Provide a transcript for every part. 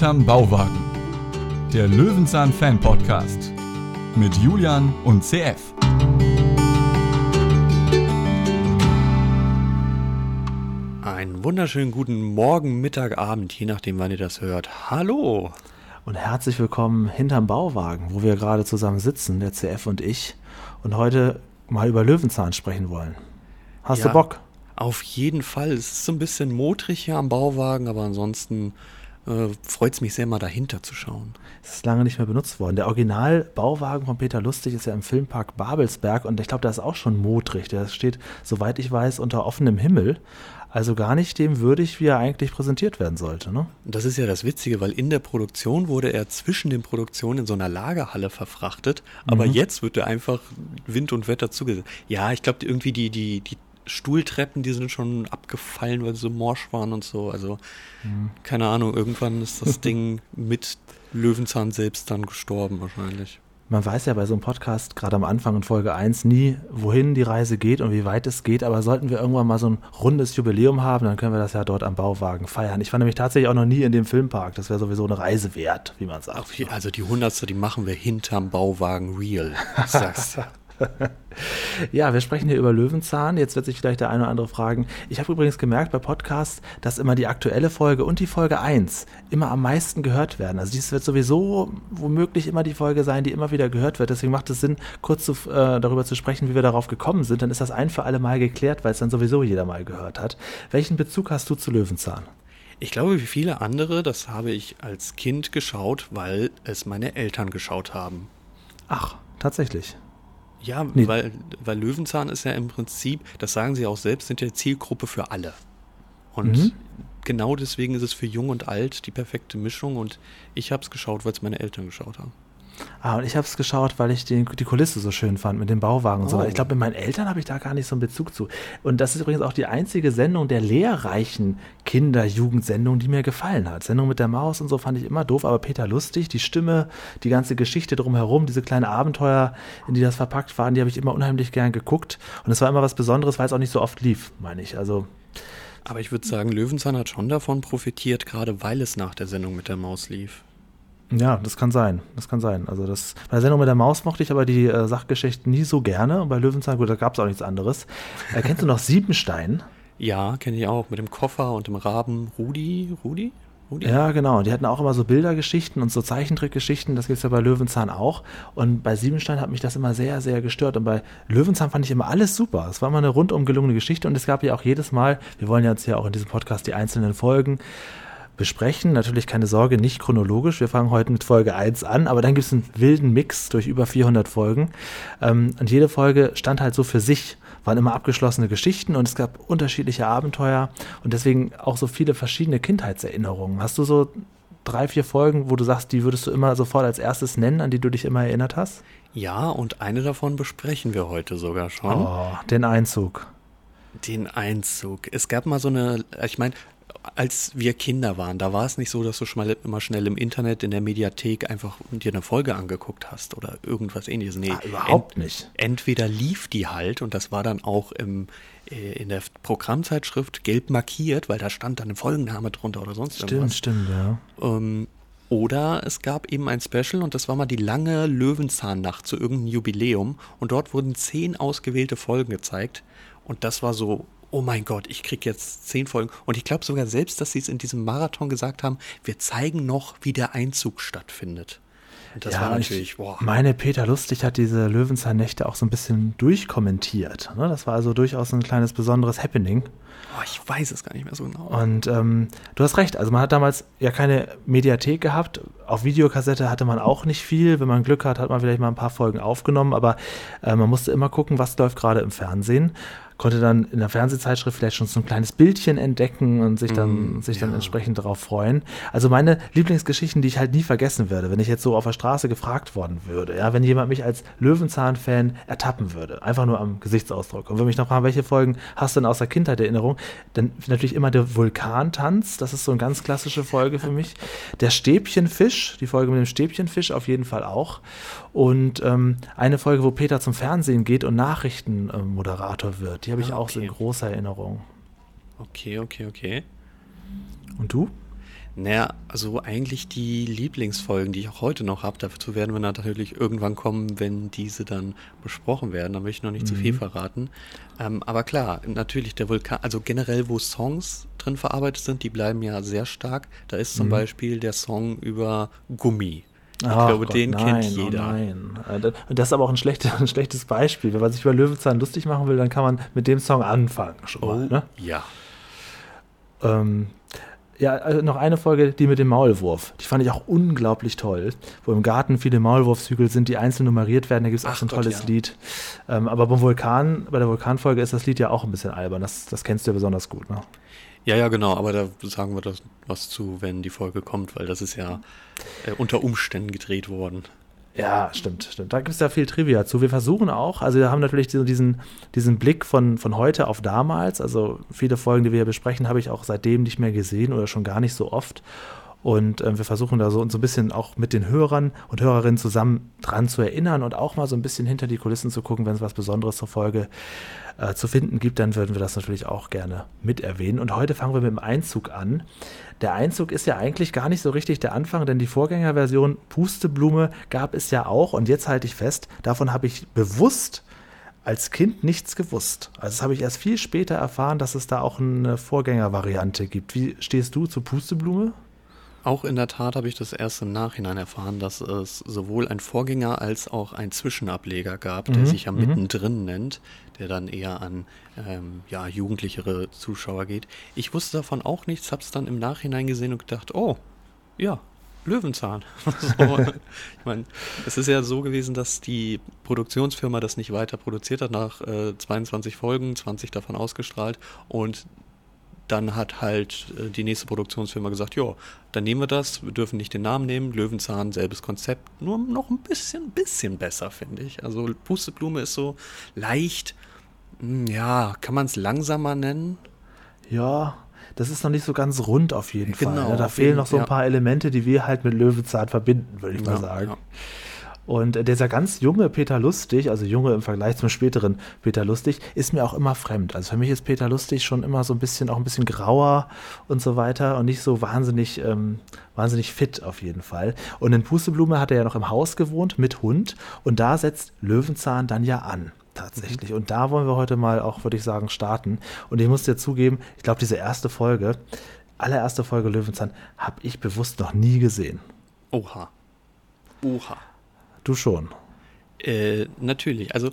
Hinterm Bauwagen. Der Löwenzahn Fan Podcast mit Julian und CF. Einen wunderschönen guten Morgen, Mittag, Abend, je nachdem, wann ihr das hört. Hallo! Und herzlich willkommen hinterm Bauwagen, wo wir gerade zusammen sitzen, der CF und ich, und heute mal über Löwenzahn sprechen wollen. Hast Ja. du Bock? Auf jeden Fall. Es ist so ein bisschen modrig hier am Bauwagen, aber ansonsten äh, freut es mich sehr, mal dahinter zu schauen. Es ist lange nicht mehr benutzt worden. Der Original-Bauwagen von Peter Lustig ist ja im Filmpark Babelsberg und ich glaube, der ist auch schon modrig. Der steht, soweit ich weiß, unter offenem Himmel. Also gar nicht dem würdig, wie er eigentlich präsentiert werden sollte. Ne? Das ist ja das Witzige, weil in der Produktion wurde er zwischen den Produktionen in so einer Lagerhalle verfrachtet, aber jetzt wird er einfach Wind und Wetter zugesetzt. Ja, ich glaube irgendwie die, die, die Stuhltreppen, die sind schon abgefallen, weil sie so morsch waren und so. Also, keine Ahnung, irgendwann ist das Ding mit Löwenzahn selbst dann gestorben wahrscheinlich. Man weiß ja bei so einem Podcast, gerade am Anfang in Folge 1, nie, wohin die Reise geht und wie weit es geht. Aber sollten wir irgendwann mal so ein rundes Jubiläum haben, dann können wir das ja dort am Bauwagen feiern. Ich war nämlich tatsächlich auch noch nie in dem Filmpark. Das wäre sowieso eine Reise wert, wie man sagt. Also die hundertste, die machen wir hinterm Bauwagen real. Ich sag's. Ja, wir sprechen hier über Löwenzahn. Jetzt wird sich vielleicht der eine oder andere fragen. Ich habe übrigens gemerkt bei Podcasts, dass immer die aktuelle Folge und die Folge 1 immer am meisten gehört werden. Also dies wird sowieso womöglich immer die Folge sein, die immer wieder gehört wird. Deswegen macht es Sinn, kurz zu, äh, darüber zu sprechen, wie wir darauf gekommen sind. Dann ist das ein für alle Mal geklärt, weil es dann sowieso jeder mal gehört hat. Welchen Bezug hast du zu Löwenzahn? Ich glaube, wie viele andere, das habe ich als Kind geschaut, weil es meine Eltern geschaut haben. Ach, tatsächlich. Ja, Nee. weil, weil Löwenzahn ist ja im Prinzip, das sagen sie auch selbst, sind ja Zielgruppe für alle. Und Mhm. genau deswegen ist es für Jung und Alt die perfekte Mischung und ich habe es geschaut, weil es meine Eltern geschaut haben. Ah, und ich habe es geschaut, weil ich die, die Kulisse so schön fand mit dem Bauwagen und so. Oh. weiter. Ich glaube, mit meinen Eltern habe ich da gar nicht so einen Bezug zu. Und das ist übrigens auch die einzige Sendung der lehrreichen Kinder-Jugendsendung, die mir gefallen hat. Sendung mit der Maus und so fand ich immer doof, aber Peter Lustig, die Stimme, die ganze Geschichte drumherum, diese kleinen Abenteuer, in die das verpackt waren, die habe ich immer unheimlich gern geguckt. Und es war immer was Besonderes, weil es auch nicht so oft lief, meine ich. Also, Aber ich würde sagen, Löwenzahn hat schon davon profitiert, gerade weil es nach der Sendung mit der Maus lief. Ja, das kann sein. Das kann sein. Also das bei der Sendung mit der Maus mochte ich aber die äh, Sachgeschichten nie so gerne. Und bei Löwenzahn, gut, da gab es auch nichts anderes. Äh, kennst du noch Siebenstein? Ja, kenne ich auch, mit dem Koffer und dem Raben Rudi. Rudi? Rudi? Ja, genau. Die hatten auch immer so Bildergeschichten und so Zeichentrickgeschichten. Das gibt's ja bei Löwenzahn auch. Und bei Siebenstein hat mich das immer sehr, sehr gestört. Und bei Löwenzahn fand ich immer alles super. Es war immer eine rundum gelungene Geschichte. Und es gab ja auch jedes Mal, wir wollen jetzt ja auch in diesem Podcast die einzelnen Folgen besprechen. Natürlich keine Sorge, nicht chronologisch. Wir fangen heute mit Folge 1 an, aber dann gibt es einen wilden Mix durch über 400 Folgen. Ähm, und jede Folge stand halt so für sich, waren immer abgeschlossene Geschichten und es gab unterschiedliche Abenteuer und deswegen auch so viele verschiedene Kindheitserinnerungen. Hast du so drei, vier Folgen, wo du sagst, die würdest du immer sofort als erstes nennen, an die du dich immer erinnert hast? Ja, und eine davon besprechen wir heute sogar schon. Oh, den Einzug. Den Einzug. Es gab mal so eine, ich meine, als wir Kinder waren, da war es nicht so, dass du schnell, immer schnell im Internet, in der Mediathek einfach dir eine Folge angeguckt hast oder irgendwas ähnliches. Nee, Ah, überhaupt nicht. Entweder lief die halt und das war dann auch im, äh, in der Programmzeitschrift gelb markiert, weil da stand dann ein Folgenname drunter oder sonst Stimmt, irgendwas. stimmt, ja. Ähm, oder es gab eben ein Special und das war mal die lange Löwenzahnnacht zu irgendeinem Jubiläum und dort wurden zehn ausgewählte Folgen gezeigt und das war so, oh mein Gott, ich krieg jetzt zehn Folgen und ich glaube sogar selbst, dass sie es in diesem Marathon gesagt haben, wir zeigen noch, wie der Einzug stattfindet. Und das ja, war natürlich, ich boah. meine, Peter Lustig hat diese Löwenzahn-Nächte auch so ein bisschen durchkommentiert. Ne? Das war also durchaus ein kleines besonderes Happening. Oh, ich weiß es gar nicht mehr so genau. Und ähm, du hast recht, also man hat damals ja keine Mediathek gehabt. Auf Videokassette hatte man auch nicht viel. Wenn man Glück hat, hat man vielleicht mal ein paar Folgen aufgenommen, aber äh, man musste immer gucken, was läuft gerade im Fernsehen. Konnte dann in der Fernsehzeitschrift vielleicht schon so ein kleines Bildchen entdecken und sich dann, Mm, sich dann ja. entsprechend darauf freuen. Also meine Lieblingsgeschichten, die ich halt nie vergessen werde, wenn ich jetzt so auf der Straße gefragt worden würde, ja, wenn jemand mich als Löwenzahn-Fan ertappen würde, einfach nur am Gesichtsausdruck. Und wenn mich noch fragen, welche Folgen hast du denn aus der Kindheit Erinnerung, dann natürlich immer der Vulkantanz, das ist so eine ganz klassische Folge für mich. Der Stäbchenfisch, die Folge mit dem Stäbchenfisch auf jeden Fall auch. Und ähm, eine Folge, wo Peter zum Fernsehen geht und Nachrichtenmoderator wird, die habe ich Ah, auch so in okay. großer Erinnerung. Okay, okay, okay. Und du? Naja, also eigentlich die Lieblingsfolgen, die ich auch heute noch habe, dazu werden wir natürlich irgendwann kommen, wenn diese dann besprochen werden. Da möchte ich noch nicht mhm. zu viel verraten. Ähm, aber klar, natürlich der Vulkan, also generell, wo Songs drin verarbeitet sind, die bleiben ja sehr stark. Da ist zum mhm. Beispiel der Song über Gummi. Ich Ach glaube, Gott, den nein, kennt oh jeder. Oh nein. Äh, das ist aber auch ein, schlechte, ein, schlechtes Beispiel. Wenn man sich über Löwenzahn lustig machen will, dann kann man mit dem Song anfangen. Schon mal, oh, ne? Ja. Ähm, ja, also noch eine Folge, die mit dem Maulwurf. Die fand ich auch unglaublich toll. Wo im Garten viele Maulwurfshügel sind, die einzeln nummeriert werden. Da gibt es auch so ein Gott, tolles ja. Lied. Ähm, aber beim Vulkan, bei der Vulkanfolge ist das Lied ja auch ein bisschen albern. Das, das kennst du ja besonders gut, ne? Ja, ja, genau, aber da sagen wir das was zu, wenn die Folge kommt, weil das ist ja äh, unter Umständen gedreht worden. Ja, stimmt, stimmt. Da gibt es ja viel Trivia zu. Wir versuchen auch, also wir haben natürlich diesen, diesen Blick von, von heute auf damals. Also viele Folgen, die wir hier besprechen, habe ich auch seitdem nicht mehr gesehen oder schon gar nicht so oft. Und äh, wir versuchen da so, uns so ein bisschen auch mit den Hörern und Hörerinnen zusammen dran zu erinnern und auch mal so ein bisschen hinter die Kulissen zu gucken, wenn es was Besonderes zur Folge äh, zu finden gibt, dann würden wir das natürlich auch gerne mit erwähnen. Und heute fangen wir mit dem Einzug an. Der Einzug ist ja eigentlich gar nicht so richtig der Anfang, denn die Vorgängerversion Pusteblume gab es ja auch. Und jetzt halte ich fest, davon habe ich bewusst als Kind nichts gewusst. Also das habe ich erst viel später erfahren, dass es da auch eine Vorgängervariante gibt. Wie stehst du zu Pusteblume? Auch in der Tat habe ich das erst im Nachhinein erfahren, dass es sowohl ein Vorgänger als auch ein Zwischenableger gab, der mhm. sich ja mhm. mittendrin nennt, der dann eher an ähm, ja, jugendlichere Zuschauer geht. Ich wusste davon auch nichts, habe es dann im Nachhinein gesehen und gedacht, oh, ja, Löwenzahn. so, ich meine, es ist ja so gewesen, dass die Produktionsfirma das nicht weiter produziert hat, nach äh, 22 Folgen, 20 davon ausgestrahlt und dann hat halt äh, die nächste Produktionsfirma gesagt, ja, dann nehmen wir das, wir dürfen nicht den Namen nehmen, Löwenzahn, selbes Konzept, nur noch ein bisschen, bisschen besser, finde ich. Also Pusteblume ist so leicht, hm, ja, kann man es langsamer nennen? Ja, das ist noch nicht so ganz rund auf jeden genau, Fall. Ne? Da fehlen noch so ein paar Elemente, die wir halt mit Löwenzahn verbinden, würde ich ja, mal sagen. Ja. Und dieser ganz junge Peter Lustig, also junge im Vergleich zum späteren Peter Lustig, ist mir auch immer fremd. Also für mich ist Peter Lustig schon immer so ein bisschen, auch ein bisschen grauer und so weiter und nicht so wahnsinnig, ähm, wahnsinnig fit auf jeden Fall. Und in Pusteblume hat er ja noch im Haus gewohnt mit Hund und da setzt Löwenzahn dann ja an tatsächlich. Und da wollen wir heute mal auch, würde ich sagen, starten. Und ich muss dir zugeben, ich glaube, diese erste Folge, allererste Folge Löwenzahn, habe ich bewusst noch nie gesehen. Oha. Oha. Du schon. Äh, natürlich. Also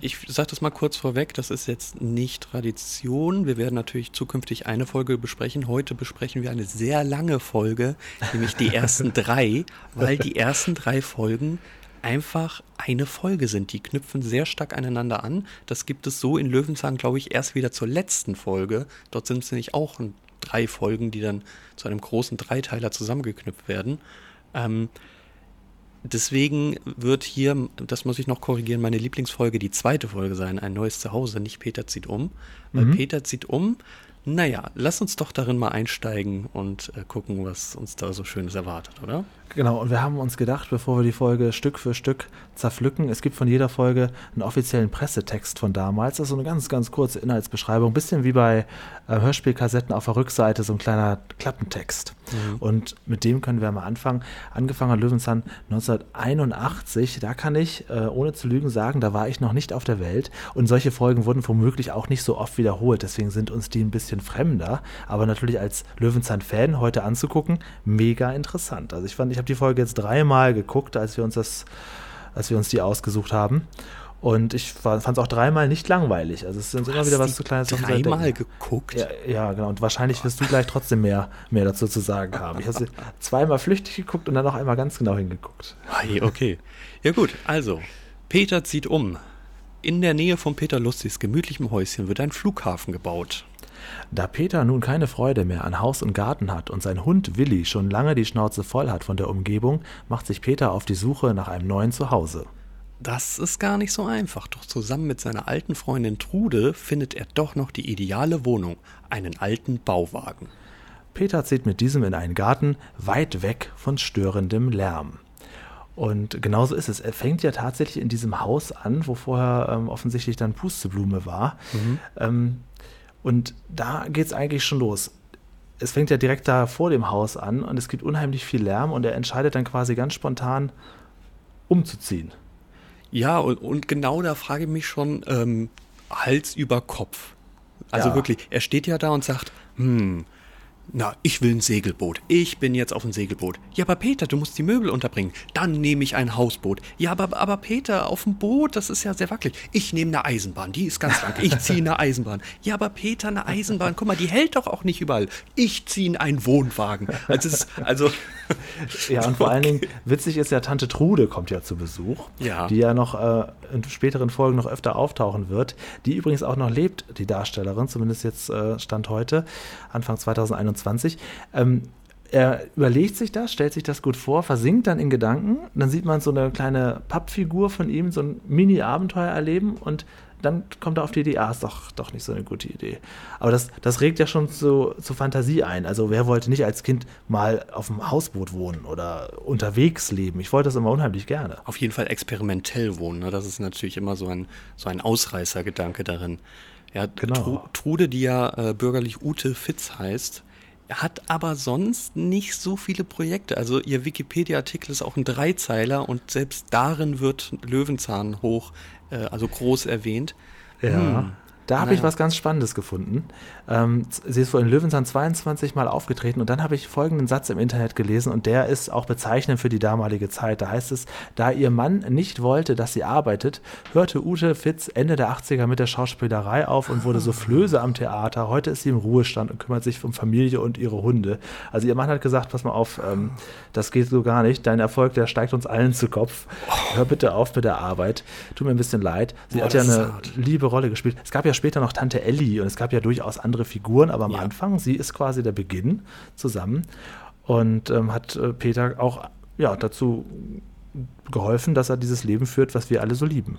ich sage das mal kurz vorweg, das ist jetzt nicht Tradition. Wir werden natürlich zukünftig eine Folge besprechen. Heute besprechen wir eine sehr lange Folge, nämlich die ersten drei, weil die ersten drei Folgen einfach eine Folge sind. Die knüpfen sehr stark aneinander an. Das gibt es so in Löwenzahn, glaube ich, erst wieder zur letzten Folge. Dort sind es nämlich auch drei Folgen, die dann zu einem großen Dreiteiler zusammengeknüpft werden. Ähm, Deswegen wird hier, das muss ich noch korrigieren, meine Lieblingsfolge die zweite Folge sein, ein neues Zuhause, nicht Peter zieht um. Weil mhm. Peter zieht um, naja, lass uns doch darin mal einsteigen und äh, gucken, was uns da so Schönes erwartet, oder? Genau, und wir haben uns gedacht, bevor wir die Folge Stück für Stück zerpflücken, es gibt von jeder Folge einen offiziellen Pressetext von damals. Das ist so eine ganz, ganz kurze Inhaltsbeschreibung, bisschen wie bei äh, Hörspielkassetten auf der Rückseite, so ein kleiner Klappentext. Mhm. Und mit dem können wir mal anfangen. Angefangen hat Löwenzahn 1981. Da kann ich, äh, ohne zu lügen, sagen, da war ich noch nicht auf der Welt. Und solche Folgen wurden womöglich auch nicht so oft wiederholt. Deswegen sind uns die ein bisschen fremder. Aber natürlich als Löwenzahn-Fan heute anzugucken, mega interessant. Also ich fand, ich habe die Folge jetzt dreimal geguckt, als wir uns das, als wir uns die ausgesucht haben. Und ich fand es auch dreimal nicht langweilig. Also es sind du immer wieder was zu kleines. Dreimal geguckt? Ja, ja, genau. Und wahrscheinlich wirst du gleich trotzdem mehr, mehr dazu zu sagen haben. Ich habe sie zweimal flüchtig geguckt und dann noch einmal ganz genau hingeguckt. Okay. Ja gut, also Peter zieht um. In der Nähe von Peter Lustigs gemütlichem Häuschen wird ein Flughafen gebaut. Da Peter nun keine Freude mehr an Haus und Garten hat und sein Hund Willi schon lange die Schnauze voll hat von der Umgebung, macht sich Peter auf die Suche nach einem neuen Zuhause. Das ist gar nicht so einfach, doch zusammen mit seiner alten Freundin Trude findet er doch noch die ideale Wohnung, einen alten Bauwagen. Peter zieht mit diesem in einen Garten, weit weg von störendem Lärm. Und genauso ist es. Er fängt ja tatsächlich in diesem Haus an, wo vorher ähm, offensichtlich dann Pusteblume war. Mhm. Ähm, und da geht es eigentlich schon los. es fängt ja direkt da vor dem Haus an und es gibt unheimlich viel Lärm und er entscheidet dann quasi ganz spontan umzuziehen. Ja, und, und genau da frage ich mich schon, ähm, Hals über Kopf. Also Ja. wirklich, er steht ja da und sagt, hm, na, ich will ein Segelboot. Ich bin jetzt auf ein Segelboot. Ja, aber Peter, du musst die Möbel unterbringen. Dann nehme ich ein Hausboot. Ja, aber, aber Peter, auf dem Boot, das ist ja sehr wackelig. Ich nehme eine Eisenbahn, die ist ganz lang. Ich ziehe eine Eisenbahn. Ja, aber Peter, eine Eisenbahn, guck mal, die hält doch auch nicht überall. Ich ziehe einen Wohnwagen. Also, ist, also Ja, und vor allen Dingen, witzig ist ja, Tante Trude kommt ja zu Besuch, Ja. die ja noch äh, in späteren Folgen noch öfter auftauchen wird, die übrigens auch noch lebt, die Darstellerin, zumindest jetzt äh, Stand heute, Anfang 2021. Ähm, er überlegt sich das, stellt sich das gut vor, versinkt dann in Gedanken, dann sieht man so eine kleine Pappfigur von ihm, so ein Mini-Abenteuer erleben und dann kommt er auf die Idee, ah, ist doch, doch nicht so eine gute Idee. Aber das, das regt ja schon zu, zu Fantasie ein. Also wer wollte nicht als Kind mal auf dem Hausboot wohnen oder unterwegs leben? Ich wollte das immer unheimlich gerne. auf jeden Fall experimentell wohnen. Ne? Das ist natürlich immer so ein, so ein Ausreißergedanke darin. Ja, Genau. Tru Trude, die ja äh, bürgerlich Ute Fitz heißt, hat aber sonst nicht so viele Projekte. Also ihr Wikipedia-Artikel ist auch ein Dreizeiler und selbst darin wird Löwenzahn hoch, äh, also groß erwähnt. Ja. Hm. Da habe Naja. ich was ganz Spannendes gefunden. Ähm, sie ist wohl in Löwenzahn 22 Mal aufgetreten und dann habe ich folgenden Satz im Internet gelesen und der ist auch bezeichnend für die damalige Zeit. Da heißt es, da ihr Mann nicht wollte, dass sie arbeitet, hörte Ute Fitz Ende der 80er mit der Schauspielerei auf und wurde Soufflöse am Theater. Heute ist sie im Ruhestand und kümmert sich um Familie und ihre Hunde. Also ihr Mann hat gesagt, pass mal auf, ähm, das geht so gar nicht. Dein Erfolg, der steigt uns allen zu Kopf. Hör bitte auf mit der Arbeit. Tut mir ein bisschen leid. Sie Boah, hat ja eine liebe Rolle gespielt. Es gab ja später noch Tante Ellie und es gab ja durchaus andere Figuren, aber am Ja. Anfang, sie ist quasi der Beginn zusammen und ähm, hat äh, Peter auch ja, dazu geholfen, dass er dieses Leben führt, was wir alle so lieben.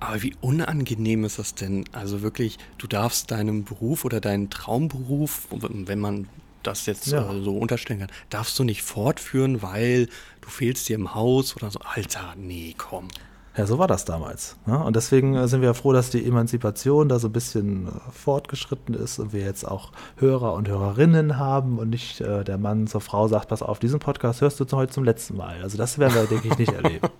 Aber wie unangenehm ist das denn? Also wirklich, du darfst deinem Beruf oder deinen Traumberuf, wenn man das jetzt Ja. äh, so unterstellen kann, darfst du nicht fortführen, weil du fehlst dir im Haus oder so. Alter, nee, komm. Ja, so war das damals. Ne? Und deswegen äh, sind wir froh, dass die Emanzipation da so ein bisschen äh, fortgeschritten ist und wir jetzt auch Hörer und Hörerinnen haben und nicht äh, der Mann zur Frau sagt, pass auf, diesen Podcast hörst du heute zum letzten Mal. Also das werden wir, denke ich, nicht erleben.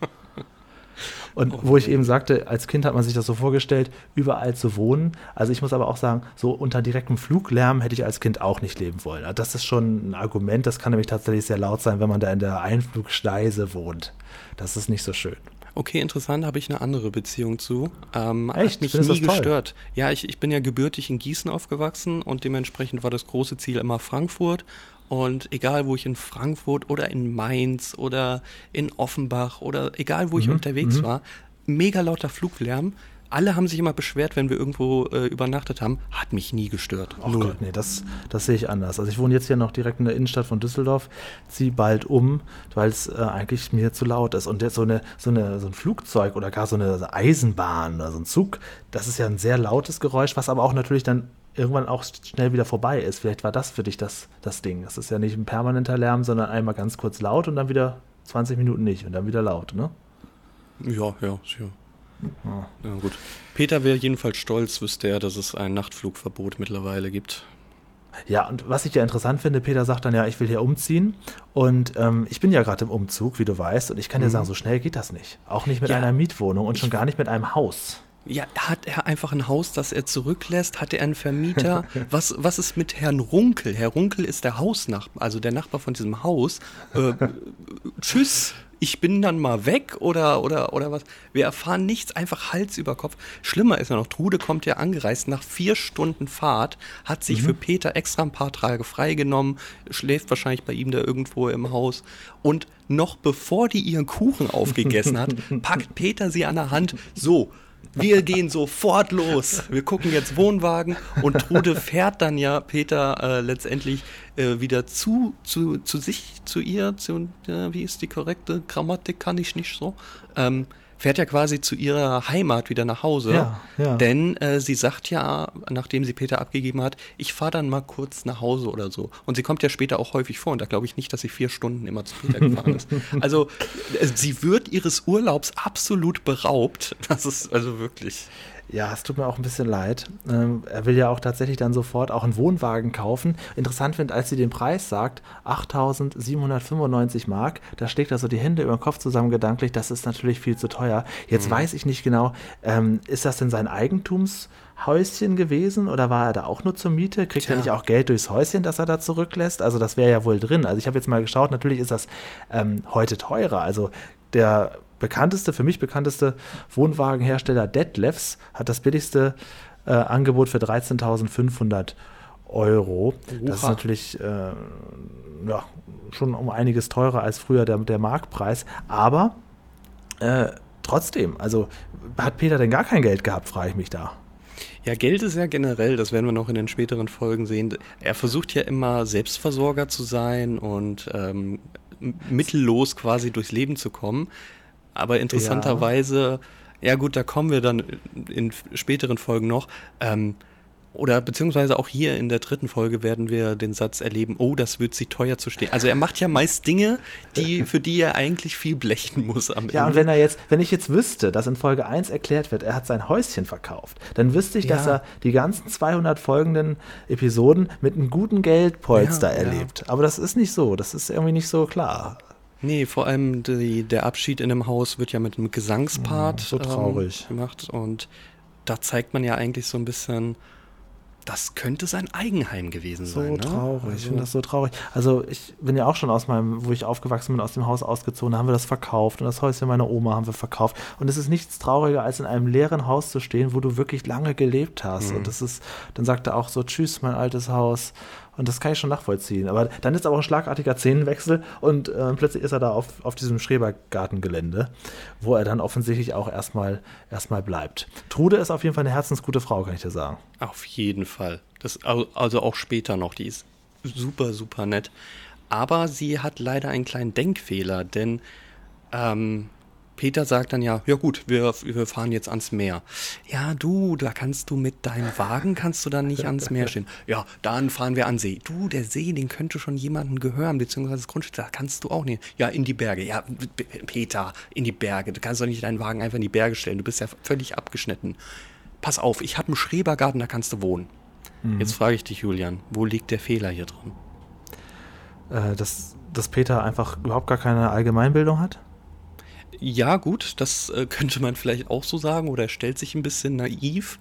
Und wo ich eben sagte, als Kind hat man sich das so vorgestellt, überall zu wohnen. Also ich muss aber auch sagen, so unter direktem Fluglärm hätte ich als Kind auch nicht leben wollen. Also das ist schon ein Argument, das kann nämlich tatsächlich sehr laut sein, wenn man da in der Einflugschneise wohnt. Das ist nicht so schön. Okay, interessant, habe ich eine andere Beziehung zu. Ähm, Echt? Hat mich Findest nie toll? gestört. Ja, ich, ich bin ja gebürtig in Gießen aufgewachsen und dementsprechend war das große Ziel immer Frankfurt. Und egal, wo ich in Frankfurt oder in Mainz oder in Offenbach oder egal, wo ich unterwegs war, mega lauter Fluglärm. Alle haben sich immer beschwert, wenn wir irgendwo äh, übernachtet haben. Hat mich nie gestört. Oh Gott, nee, das, das sehe ich anders. Also ich wohne jetzt hier noch direkt in der Innenstadt von Düsseldorf, ziehe bald um, weil es äh, eigentlich mir zu laut ist. Und jetzt so, eine, so, eine, so ein Flugzeug oder gar so eine Eisenbahn oder so ein Zug, das ist ja ein sehr lautes Geräusch, was aber auch natürlich dann irgendwann auch schnell wieder vorbei ist. Vielleicht war das für dich das, das Ding. Das ist ja nicht ein permanenter Lärm, sondern einmal ganz kurz laut und dann wieder 20 Minuten nicht und dann wieder laut, ne? Ja, ja, sicher. Ja, gut. Peter wäre jedenfalls stolz, wüsste er, dass es ein Nachtflugverbot mittlerweile gibt. Ja, und was ich ja interessant finde, Peter sagt dann ja, ich will hier umziehen. Und ähm, ich bin ja gerade im Umzug, wie du weißt, und ich kann dir sagen, so schnell geht das nicht. Auch nicht mit Ja. einer Mietwohnung und schon gar nicht mit einem Haus. Ja, hat er einfach ein Haus, das er zurücklässt? Hat er einen Vermieter? Was, was ist mit Herrn Runkel? Herr Runkel ist der Hausnachbar, also der Nachbar von diesem Haus. Äh, tschüss, ich bin dann mal weg oder, oder, oder was? Wir erfahren nichts, einfach Hals über Kopf. Schlimmer ist ja noch, Trude kommt ja angereist nach vier Stunden Fahrt, hat sich für Peter extra ein paar Tage freigenommen, schläft wahrscheinlich bei ihm da irgendwo im Haus und noch bevor die ihren Kuchen aufgegessen hat, packt Peter sie an der Hand, so, wir gehen sofort los. Wir gucken jetzt Wohnwagen und Trude fährt dann ja Peter äh, letztendlich äh, wieder zu, zu, zu sich, zu ihr, zu, äh, wie ist die korrekte Grammatik, kann ich nicht so. Ähm, fährt ja quasi zu ihrer Heimat wieder nach Hause. Ja, ja. Denn äh, sie sagt ja, nachdem sie Peter abgegeben hat, ich fahre dann mal kurz nach Hause oder so. Und sie kommt ja später auch häufig vor und da glaube ich nicht, dass sie vier Stunden immer zu Peter gefahren ist. Also äh, sie wird ihres Urlaubs absolut beraubt. Das ist also wirklich. Ja, es tut mir auch ein bisschen leid. Ähm, er will ja auch tatsächlich dann sofort auch einen Wohnwagen kaufen. Interessant finde, als sie den Preis sagt, 8.795 Mark, da schlägt er so die Hände über den Kopf zusammen gedanklich, das ist natürlich viel zu teuer. Jetzt mhm. weiß ich nicht genau, ähm, ist das denn sein Eigentumshäuschen gewesen oder war er da auch nur zur Miete? Kriegt Tja. er nicht auch Geld durchs Häuschen, das er da zurücklässt? Also das wäre ja wohl drin. Also ich habe jetzt mal geschaut, natürlich ist das ähm, heute teurer. Also der bekannteste, für mich bekannteste Wohnwagenhersteller Detlefs hat das billigste äh, Angebot für 13.500 Euro. Oha. Das ist natürlich äh, ja, schon um einiges teurer als früher der, der Marktpreis. Aber äh, trotzdem, also hat Peter denn gar kein Geld gehabt, frage ich mich da. Ja, Geld ist ja generell, das werden wir noch in den späteren Folgen sehen. Er versucht ja immer Selbstversorger zu sein und ähm, mittellos quasi durchs Leben zu kommen. Aber interessanterweise, ja. ja gut, da kommen wir dann in späteren Folgen noch. Ähm, oder beziehungsweise auch hier in der dritten Folge werden wir den Satz erleben, oh, das wird sie teuer zu stehen. Also er macht ja meist Dinge, die, für die er eigentlich viel blechen muss am Ende. Ja, und wenn er jetzt, wenn ich jetzt wüsste, dass in Folge 1 erklärt wird, er hat sein Häuschen verkauft, dann wüsste ich, ja. dass er die ganzen 200 folgenden Episoden mit einem guten Geldpolster ja, erlebt. Ja. Aber das ist nicht so, das ist irgendwie nicht so klar. Nee, vor allem die, der Abschied in dem Haus wird ja mit einem Gesangspart so traurig. Ähm, gemacht und da zeigt man ja eigentlich so ein bisschen, das könnte sein Eigenheim gewesen so sein. So ne? traurig, also. ich finde das so traurig. Also ich bin ja auch schon aus meinem, wo ich aufgewachsen bin, aus dem Haus ausgezogen, da haben wir das verkauft und das Häuschen meiner Oma haben wir verkauft. Und es ist nichts trauriger, als in einem leeren Haus zu stehen, wo du wirklich lange gelebt hast. Mhm. Und das ist, dann sagt er auch so, tschüss, mein altes Haus. Und das kann ich schon nachvollziehen. Aber dann ist aber ein schlagartiger Szenenwechsel und äh, plötzlich ist er da auf, auf diesem Schrebergartengelände, wo er dann offensichtlich auch erstmal, erstmal bleibt. Trude ist auf jeden Fall eine herzensgute Frau, kann ich dir sagen. Auf jeden Fall. Das, also auch später noch. Die ist super, super nett. Aber sie hat leider einen kleinen Denkfehler, denn ähm, Peter sagt dann ja, ja gut, wir, wir fahren jetzt ans Meer. Ja, du, da kannst du mit deinem Wagen, kannst du dann nicht ans Meer stehen. Ja, dann fahren wir an See. Du, der See, den könnte schon jemandem gehören, beziehungsweise das Grundstück, da kannst du auch nicht. Ja, in die Berge. Ja, Peter, in die Berge. Du kannst doch nicht deinen Wagen einfach in die Berge stellen. Du bist ja völlig abgeschnitten. Pass auf, ich habe einen Schrebergarten, da kannst du wohnen. Mhm. Jetzt frage ich dich, Julian, wo liegt der Fehler hier drin? Äh, dass, dass Peter einfach überhaupt gar keine Allgemeinbildung hat? Ja, gut, das äh, könnte man vielleicht auch so sagen oder er stellt sich ein bisschen naiv.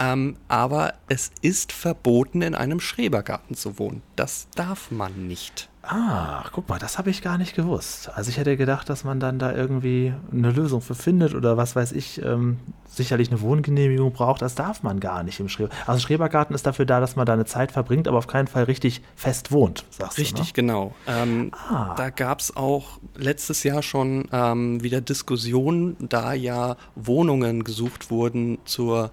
Ähm, aber es ist verboten, in einem Schrebergarten zu wohnen. Das darf man nicht. Ah, guck mal, das habe ich gar nicht gewusst. Also ich hätte gedacht, dass man dann da irgendwie eine Lösung für findet oder was weiß ich, ähm, sicherlich eine Wohngenehmigung braucht. Das darf man gar nicht im Schreber. Also Schrebergarten ist dafür da, dass man da eine Zeit verbringt, aber auf keinen Fall richtig fest wohnt, sagst Richtig, du, ne? genau. Ähm, ah. Da gab es auch letztes Jahr schon ähm, wieder Diskussionen, da ja Wohnungen gesucht wurden zur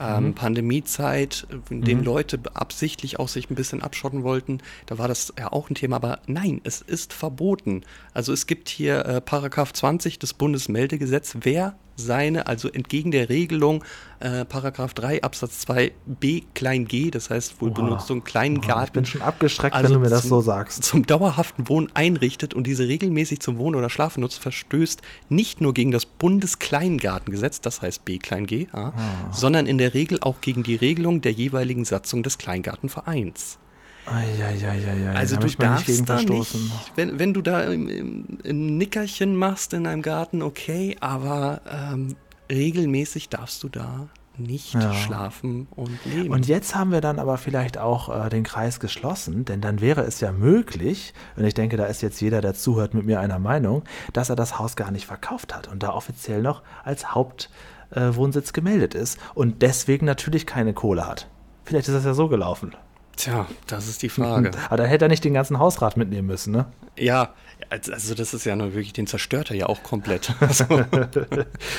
ähm, mhm. Pandemiezeit, in dem mhm. Leute absichtlich auch sich ein bisschen abschotten wollten, da war das ja auch ein Thema, aber nein, es ist verboten. Also es gibt hier äh, Paragraph 20 des Bundesmeldegesetzes, wer seine, also entgegen der Regelung äh, Paragraph 3 Absatz 2 b klein g, das heißt wohl Oha. Benutzung kleinen Garten. Ich bin schon abgeschreckt, also wenn du mir das zum, so sagst. Zum dauerhaften Wohnen einrichtet und diese regelmäßig zum Wohnen oder Schlafen nutzt, verstößt nicht nur gegen das Bundeskleingartengesetz, das heißt b klein g, ah. sondern in der Regel auch gegen die Regelung der jeweiligen Satzung des Kleingartenvereins. Eieieiei, also du darfst nicht da nicht, wenn, wenn du da ein Nickerchen machst in einem Garten, okay, aber ähm, regelmäßig darfst du da nicht ja. schlafen und leben. Und jetzt haben wir dann aber vielleicht auch äh, den Kreis geschlossen, denn dann wäre es ja möglich, und ich denke, da ist jetzt jeder, der zuhört, mit mir einer Meinung, dass er das Haus gar nicht verkauft hat und da offiziell noch als Hauptwohnsitz äh, gemeldet ist und deswegen natürlich keine Kohle hat. Vielleicht ist das ja so gelaufen. Tja, das ist die Frage. Aber da hätte er nicht den ganzen Hausrat mitnehmen müssen, ne? Ja, also das ist ja nur wirklich, den zerstört er ja auch komplett. Also, aber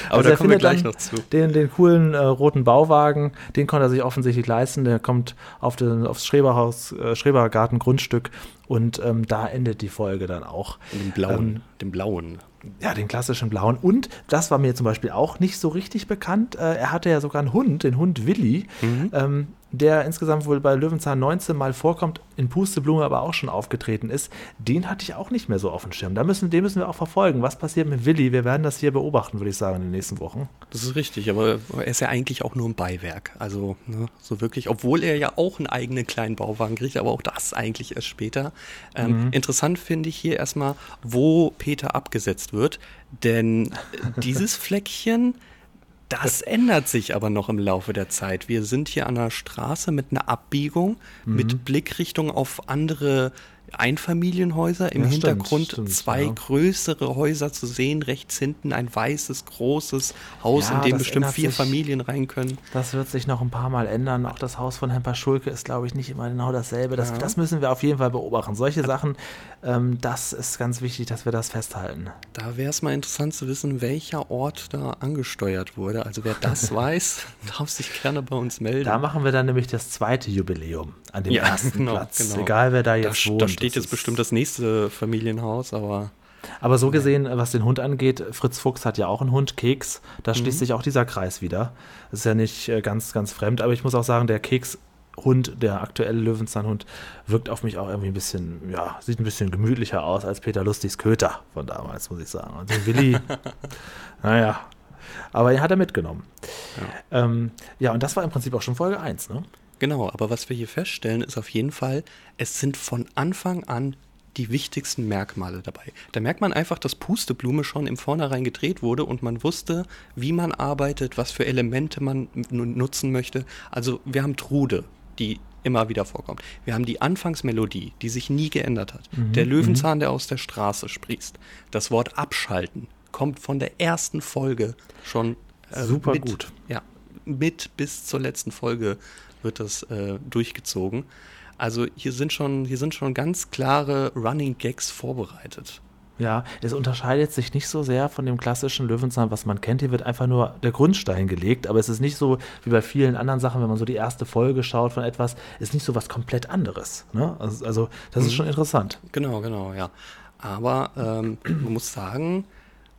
also da kommen wir gleich noch zu. Den, den coolen äh, roten Bauwagen, den konnte er sich offensichtlich leisten. Der kommt auf den, aufs Schreberhaus, äh, Schrebergarten-Grundstück und ähm, da endet die Folge dann auch. Den blauen, ähm, den blauen. Ja, den klassischen blauen. Und das war mir zum Beispiel auch nicht so richtig bekannt. Äh, er hatte ja sogar einen Hund, den Hund Willi. Mhm. Ähm, der insgesamt wohl bei Löwenzahn 19 Mal vorkommt, in Pusteblume aber auch schon aufgetreten ist, den hatte ich auch nicht mehr so auf dem Schirm. Da müssen, den müssen wir auch verfolgen. Was passiert mit Willi? Wir werden das hier beobachten, würde ich sagen, in den nächsten Wochen. Das ist richtig, aber er ist ja eigentlich auch nur ein Beiwerk. Also, ne, so wirklich, obwohl er ja auch einen eigenen kleinen Bauwagen kriegt, aber auch das eigentlich erst später. Ähm, mhm. Interessant finde ich hier erstmal, wo Peter abgesetzt wird, denn dieses Fleckchen das ändert sich aber noch im Laufe der Zeit. Wir sind hier an einer Straße mit einer Abbiegung, mhm. mit Blickrichtung auf andere Einfamilienhäuser, im ja, Hintergrund stimmt, zwei ja. größere Häuser zu sehen, rechts hinten ein weißes, großes Haus, ja, in dem bestimmt vier sich, Familien rein können. Das wird sich noch ein paar Mal ändern. Auch das Haus von Herrn Paschulke ist, glaube ich, nicht immer genau dasselbe. Das, das müssen wir auf jeden Fall beobachten. Solche Sachen, ähm, das ist ganz wichtig, dass wir das festhalten. Da wäre es mal interessant zu wissen, welcher Ort da angesteuert wurde. Also wer das weiß, darf sich gerne bei uns melden. Da machen wir dann nämlich das zweite Jubiläum an dem ersten genau, Platz. Genau. Egal wer da jetzt da, wohnt. Da steht jetzt bestimmt das nächste Familienhaus, aber. Aber so gesehen, was den Hund angeht, Fritz Fuchs hat ja auch einen Hund, Keks, da schließt mhm. sich auch dieser Kreis wieder. Das ist ja nicht äh, ganz, ganz fremd, aber ich muss auch sagen, der Kekshund, der aktuelle Löwenzahnhund, wirkt auf mich auch irgendwie ein bisschen, ja, sieht ein bisschen gemütlicher aus als Peter Lustigs Köter von damals, muss ich sagen. Und den Willi, naja, aber er hat er mitgenommen. Ja. Ähm, ja, und das war im Prinzip auch schon Folge 1, ne? Genau, aber was wir hier feststellen, ist auf jeden Fall, es sind von Anfang an die wichtigsten Merkmale dabei. Da merkt man einfach, dass Pusteblume schon im Vornherein gedreht wurde und man wusste, wie man arbeitet, was für Elemente man nutzen möchte. Also wir haben Trude, die immer wieder vorkommt. Wir haben die Anfangsmelodie, die sich nie geändert hat. Mhm, der Löwenzahn, mhm. der aus der Straße sprießt. Das Wort abschalten kommt von der ersten Folge schon äh, super mit, gut. Ja, mit bis zur letzten Folge wird das äh, durchgezogen. Also hier sind schon, hier sind schon ganz klare Running Gags vorbereitet. Ja, es unterscheidet sich nicht so sehr von dem klassischen Löwenzahn, was man kennt. Hier wird einfach nur der Grundstein gelegt, aber es ist nicht so wie bei vielen anderen Sachen, wenn man so die erste Folge schaut von etwas, ist nicht so was komplett anderes. Ne? Also, also, das ist mhm. schon interessant. Genau, genau, ja. Aber ähm, man muss sagen,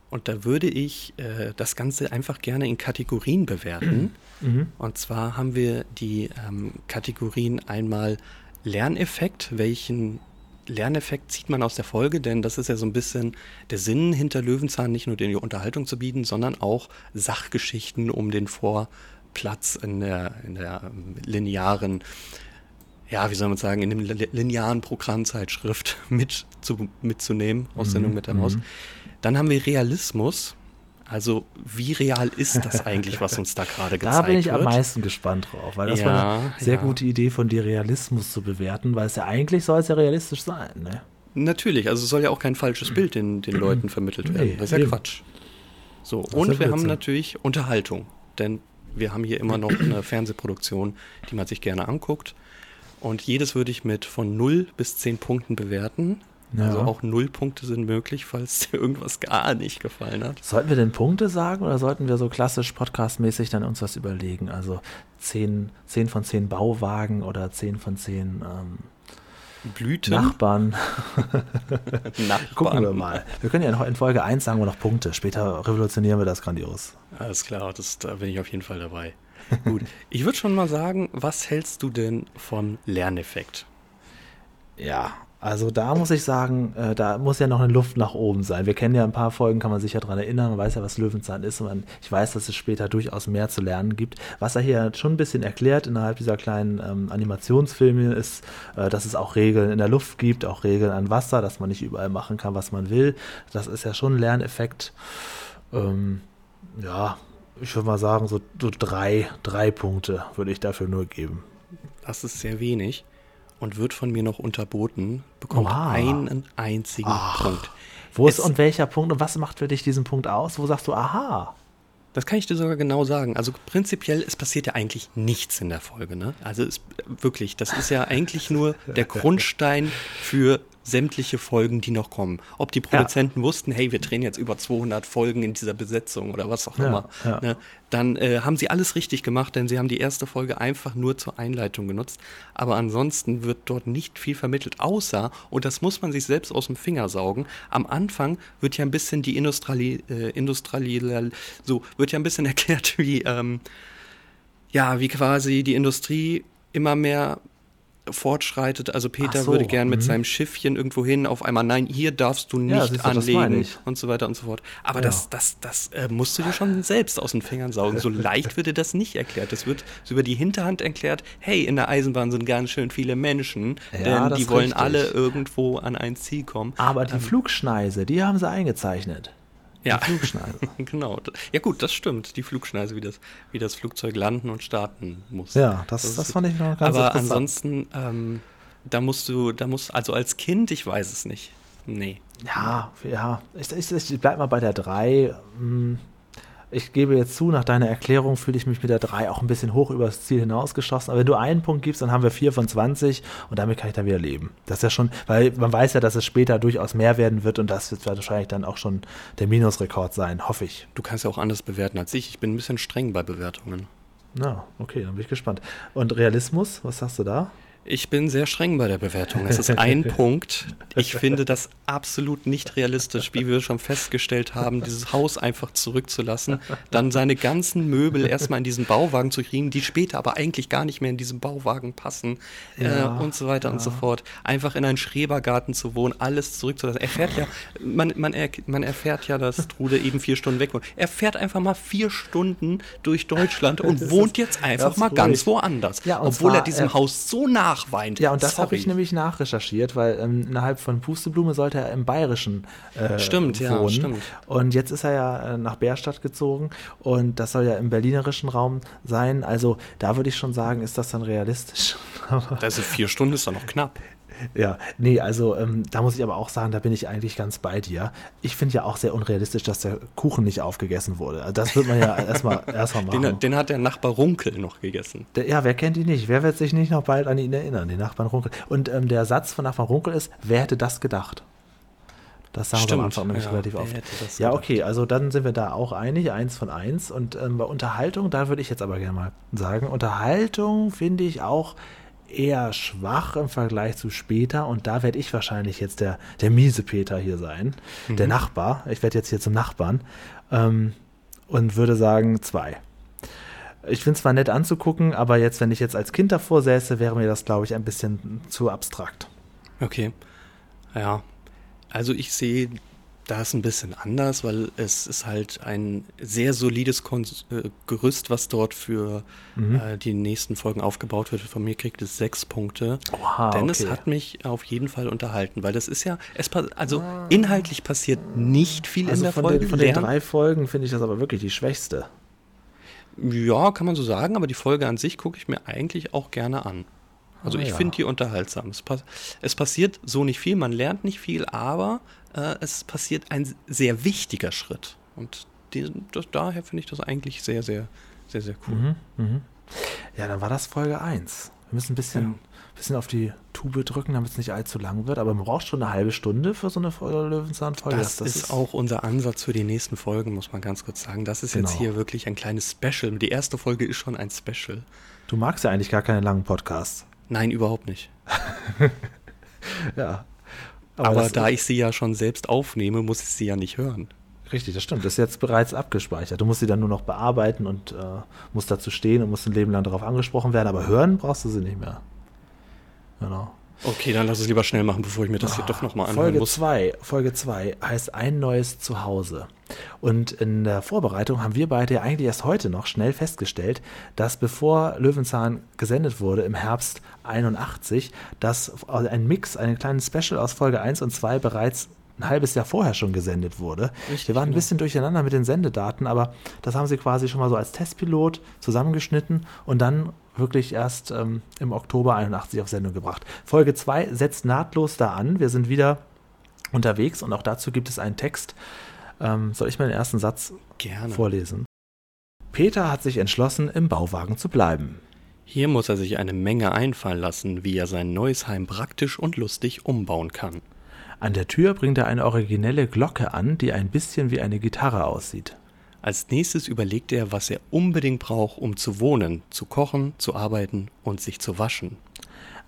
und da würde ich äh, das Ganze einfach gerne in Kategorien bewerten. Mhm. Und zwar haben wir die ähm, Kategorien einmal Lerneffekt, welchen Lerneffekt zieht man aus der Folge, denn das ist ja so ein bisschen der Sinn hinter Löwenzahn, nicht nur die Unterhaltung zu bieten, sondern auch Sachgeschichten um den Vorplatz in der, in der ähm, linearen, ja, wie soll man sagen, in dem linearen Programmzeitschrift mit zu, mitzunehmen, aus mhm. Sendung mit heraus. Mhm. Dann haben wir Realismus. Also, wie real ist das eigentlich, was uns da gerade gezeigt wird? Da bin ich am meisten gespannt drauf, weil das ja, war eine sehr ja. gute Idee von dir, Realismus zu bewerten, weil es ja eigentlich soll es ja realistisch sein, ne? Natürlich, also es soll ja auch kein falsches Bild den, den Leuten vermittelt werden. Nee, das ist ja eben. Quatsch. So, das und wir haben natürlich Unterhaltung, denn wir haben hier immer noch eine Fernsehproduktion, die man sich gerne anguckt. Und jedes würde ich mit von 0 bis 10 Punkten bewerten. Ja. Also auch Nullpunkte sind möglich, falls dir irgendwas gar nicht gefallen hat. Sollten wir denn Punkte sagen oder sollten wir so klassisch podcastmäßig dann uns was überlegen? Also 10, 10 von 10 Bauwagen oder 10 von 10 ähm, Blüten? Nachbarn. Nachbarn. Gucken wir mal. Wir können ja noch in Folge 1 sagen wir noch Punkte. Später revolutionieren wir das grandios. Alles klar, das, da bin ich auf jeden Fall dabei. Gut. Ich würde schon mal sagen, was hältst du denn von Lerneffekt? Ja, also da muss ich sagen, äh, da muss ja noch eine Luft nach oben sein. Wir kennen ja ein paar Folgen, kann man sich ja daran erinnern, man weiß ja, was Löwenzahn ist und man, ich weiß, dass es später durchaus mehr zu lernen gibt. Was er hier schon ein bisschen erklärt innerhalb dieser kleinen ähm, Animationsfilme ist, äh, dass es auch Regeln in der Luft gibt, auch Regeln an Wasser, dass man nicht überall machen kann, was man will. Das ist ja schon ein Lerneffekt. Ähm, ja, ich würde mal sagen, so, so drei, drei Punkte würde ich dafür nur geben. Das ist sehr wenig und wird von mir noch unterboten, bekommt Oha. einen einzigen Ach. Punkt. Wo ist es, und welcher Punkt und was macht für dich diesen Punkt aus? Wo sagst du, aha? Das kann ich dir sogar genau sagen. Also prinzipiell, es passiert ja eigentlich nichts in der Folge. Ne? Also es, wirklich, das ist ja eigentlich nur der Grundstein für sämtliche Folgen, die noch kommen. Ob die Produzenten ja. wussten, hey, wir drehen jetzt über 200 Folgen in dieser Besetzung oder was auch ja, immer, ja. Ne? dann äh, haben sie alles richtig gemacht, denn sie haben die erste Folge einfach nur zur Einleitung genutzt. Aber ansonsten wird dort nicht viel vermittelt, außer, und das muss man sich selbst aus dem Finger saugen, am Anfang wird ja ein bisschen die Industriali, äh, Industriali so, wird ja ein bisschen erklärt, wie, ähm, ja, wie quasi die Industrie immer mehr fortschreitet. Also Peter so, würde gern mit mhm. seinem Schiffchen irgendwo hin, auf einmal, nein, hier darfst du Ja, nicht siehst du, anlegen und so weiter und so fort. Aber Ja. das, das, das äh, musst du dir schon selbst aus den Fingern saugen. So leicht wird dir das nicht erklärt. Das wird so über die Hinterhand erklärt, hey, in der Eisenbahn sind ganz schön viele Menschen, Ja, denn die wollen richtig. alle irgendwo an ein Ziel kommen. Aber die Flugschneise, die haben sie eingezeichnet. Ja, Die Flugschneise. genau. Ja gut, das stimmt. Die Flugschneise, wie das, wie das Flugzeug landen und starten muss. Ja, das, das, ist- fand ich noch ganz Aber ansonsten, ähm, da musst du, da musst, also als Kind, ich weiß es nicht. Nee. Ja, ja. Ich, ich, ich bleib mal bei der 3. Ich gebe jetzt zu, nach deiner Erklärung fühle ich mich mit der 3 auch ein bisschen hoch übers Ziel hinausgeschossen. Aber wenn du einen Punkt gibst, dann haben wir 4 von 20 und damit kann ich dann wieder leben. Das ist ja schon, weil man weiß ja, dass es später durchaus mehr werden wird und das wird wahrscheinlich dann auch schon der Minusrekord sein, hoffe ich. Du kannst ja auch anders bewerten als ich. Ich bin ein bisschen streng bei Bewertungen. Na, okay, dann bin ich gespannt. Und Realismus, was sagst du da? Ich bin sehr streng bei der Bewertung. Es ist ein Punkt. Ich finde das absolut nicht realistisch, wie wir schon festgestellt haben, dieses Haus einfach zurückzulassen, dann seine ganzen Möbel erstmal in diesen Bauwagen zu kriegen, die später aber eigentlich gar nicht mehr in diesen Bauwagen passen Ja, äh, und so weiter und so fort. Einfach in einen Schrebergarten zu wohnen, alles zurückzulassen. Er fährt ja, man, man, er, man erfährt ja, dass Trude eben vier Stunden weg wohnt. Er fährt einfach mal vier Stunden durch Deutschland und wohnt jetzt einfach ganz mal ganz ruhig. woanders. Ja, obwohl er zwar, diesem äh, Haus so nachweint. Ja, und das habe ich nämlich nachrecherchiert, weil ähm, innerhalb von Pusteblume sollte er im Bayerischen äh, Stimmt, ja, wohnen. stimmt. Und jetzt ist er ja äh, nach Bärstadt gezogen und das soll ja im berlinerischen Raum sein. Also da würde ich schon sagen, ist das dann realistisch. Also vier Stunden ist doch noch knapp. Ja, nee, also ähm, da muss ich aber auch sagen, da bin ich eigentlich ganz bei dir. Ich finde ja auch sehr unrealistisch, dass der Kuchen nicht aufgegessen wurde. Also Das wird man ja erstmal erstmal machen. Den, den hat der Nachbar Runkel noch gegessen. Der, ja, wer kennt ihn nicht? Wer wird sich nicht noch bald an ihn erinnern? Den Nachbarn Runkel. Und ähm, der Satz von Nachbarn Runkel ist, wer hätte das gedacht? Das sagen wir am Stimmt, Anfang nämlich ja, relativ oft. Ja, okay, also dann sind wir da auch einig, eins von eins. Und ähm, bei Unterhaltung, da würde ich jetzt aber gerne mal sagen, Unterhaltung finde ich auch eher schwach im Vergleich zu später. Und da werde ich wahrscheinlich jetzt der, der miese Peter hier sein, der Mhm. Nachbar. Ich werde jetzt hier zum Nachbarn ähm, und würde sagen zwei. Ich finde es zwar nett anzugucken, aber jetzt, wenn ich jetzt als Kind davor säße, wäre mir das, glaube ich, ein bisschen zu abstrakt. Okay. Ja. Also ich sehe das ein bisschen anders, weil es ist halt ein sehr solides Kon äh, Gerüst, was dort für Mhm. äh, die nächsten Folgen aufgebaut wird. Von mir kriegt es sechs Punkte. Oha, denn es okay. hat mich auf jeden Fall unterhalten, weil das ist ja, es also inhaltlich passiert nicht viel in Also der von, Folge. den, von den drei Folgen finde ich das aber wirklich die schwächste. Ja, kann man so sagen, aber die Folge an sich gucke ich mir eigentlich auch gerne an. Also Ah, ich ja. finde die unterhaltsam. Es, pass es passiert so nicht viel, man lernt nicht viel, aber äh, es passiert ein sehr wichtiger Schritt. Und die, das, daher finde ich das eigentlich sehr, sehr, sehr, sehr cool. Mhm. Ja, dann war das Folge 1. Wir müssen ein bisschen, Ja. bisschen auf die Tube drücken, damit es nicht allzu lang wird. Aber man braucht schon eine halbe Stunde für so eine Folge Löwenzahn-Folge. Das, ist auch unser Ansatz für die nächsten Folgen, muss man ganz kurz sagen. Das ist jetzt Genau. hier wirklich ein kleines Special. Die erste Folge ist schon ein Special. Du magst ja eigentlich gar keine langen Podcasts. Nein, überhaupt nicht. Ja. Aber, das da ich sie ja schon selbst aufnehme, muss ich sie ja nicht hören. Richtig, das stimmt. Das ist jetzt bereits abgespeichert. Du musst sie dann nur noch bearbeiten und äh, musst dazu stehen und musst ein Leben lang darauf angesprochen werden. Aber hören brauchst du sie nicht mehr. Genau. Okay, dann lass es lieber schnell machen, bevor ich mir das hier doch nochmal anhören Folge muss. 2 Folge 2 heißt ein neues Zuhause. Und in der Vorbereitung haben wir beide eigentlich erst heute noch schnell festgestellt, dass bevor Löwenzahn gesendet wurde im Herbst 81, dass ein Mix, ein kleines Special aus Folge 1 und 2 bereits ein halbes Jahr vorher schon gesendet wurde. Richtig, wir waren ein genau. bisschen durcheinander mit den Sendedaten, aber das haben sie quasi schon mal so als Testpilot zusammengeschnitten und dann wirklich erst ähm, im Oktober 81 auf Sendung gebracht. Folge 2 setzt nahtlos da an. Wir sind wieder unterwegs und auch dazu gibt es einen Text. Ähm, soll ich mal den ersten Satz Gerne. vorlesen? Peter hat sich entschlossen, im Bauwagen zu bleiben. Hier muss er sich eine Menge einfallen lassen, wie er sein neues Heim praktisch und lustig umbauen kann. An der Tür bringt er eine originelle Glocke an, die ein bisschen wie eine Gitarre aussieht. Als nächstes überlegt er, was er unbedingt braucht, um zu wohnen, zu kochen, zu arbeiten und sich zu waschen.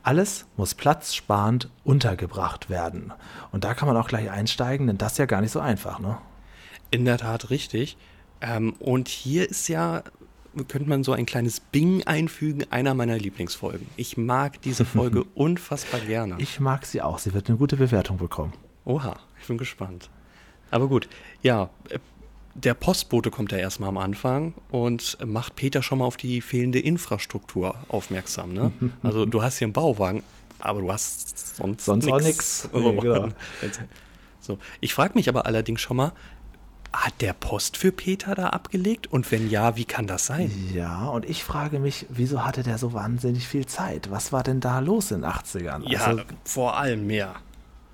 Alles muss platzsparend untergebracht werden. Und da kann man auch gleich einsteigen, denn das ist ja gar nicht so einfach, ne? In der Tat richtig. Ähm, und hier ist ja könnte man so ein kleines Bing einfügen, einer meiner Lieblingsfolgen. Ich mag diese Folge unfassbar gerne. Ich mag sie auch. Sie wird eine gute Bewertung bekommen. Oha, ich bin gespannt. Aber gut, ja, äh, der Postbote kommt ja erstmal am Anfang und macht Peter schon mal auf die fehlende Infrastruktur aufmerksam. Ne? Also du hast hier einen Bauwagen, aber du hast sonst, Sonst auch nix. nix. Nee, genau. So. Ich frage mich aber allerdings schon mal, hat der Post für Peter da abgelegt? Und wenn ja, wie kann das sein? Ja, und ich frage mich, wieso hatte der so wahnsinnig viel Zeit? Was war denn da los in den 80ern? Ja, Also, vor allem mehr.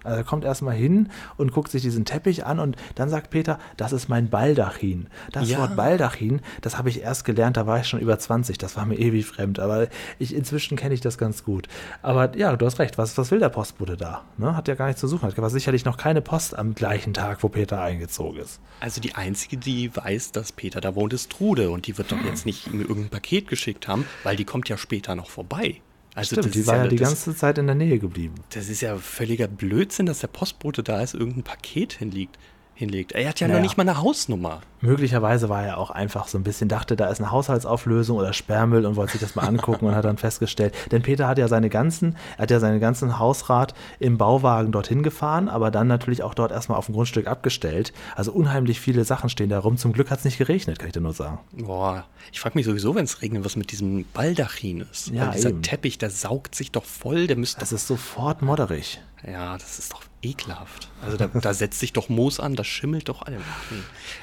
Also er kommt erstmal hin und guckt sich diesen Teppich an und dann sagt Peter, das ist mein Baldachin. Das Ja. Wort Baldachin, das habe ich erst gelernt, da war ich schon über 20, das war mir ewig fremd, aber ich, inzwischen kenne ich das ganz gut. Aber ja, du hast recht, was, was will der Postbote da? Ne? Hat ja gar nichts zu suchen, hat war sicherlich noch keine Post am gleichen Tag, wo Peter eingezogen ist. Also die einzige, die weiß, dass Peter da wohnt, ist Trude. Und die wird doch jetzt nicht ihm irgendein Paket geschickt haben, weil die kommt ja später noch vorbei. Also Stimmt, das die ist war ja die das, ganze Zeit in der Nähe geblieben. Das ist ja völliger Blödsinn, dass der Postbote da ist, irgendein Paket hinlegt. Hinlegt. Er hat ja noch Naja. nicht mal eine Hausnummer. Möglicherweise war er auch einfach so ein bisschen, dachte, da ist eine Haushaltsauflösung oder Sperrmüll und wollte sich das mal angucken und hat dann festgestellt, denn Peter hat ja seine ganzen, er hat ja seinen ganzen Hausrat im Bauwagen dorthin gefahren, aber dann natürlich auch dort erstmal auf dem Grundstück abgestellt. Also unheimlich viele Sachen stehen da rum. Zum Glück hat es nicht geregnet, kann ich dir nur sagen. Boah, ich frage mich sowieso, wenn es regnet, was mit diesem Baldachin ist. Ja, Weil dieser eben. Teppich, der saugt sich doch voll, der müsste Das ist sofort modderig. Ja, das ist doch ekelhaft. Also da, da setzt sich doch Moos an, das schimmelt doch allem.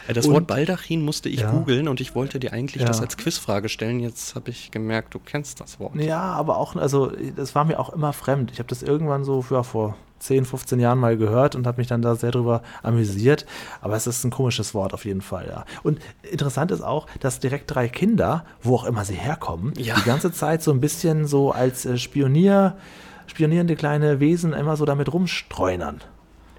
Äh, Das Und- Wort Baldachin musste ich Ja. googeln und ich wollte dir eigentlich Ja. das als Quizfrage stellen. Jetzt habe ich gemerkt, du kennst das Wort. Ja, aber auch, also das war mir auch immer fremd. Ich habe das irgendwann so ja, vor 10, 15 Jahren mal gehört und habe mich dann da sehr drüber amüsiert. Aber es ist ein komisches Wort auf jeden Fall, ja. Und interessant ist auch, dass direkt drei Kinder, wo auch immer sie herkommen, Ja. die ganze Zeit so ein bisschen so als äh, Spionier, spionierende kleine Wesen immer so damit rumstreunern.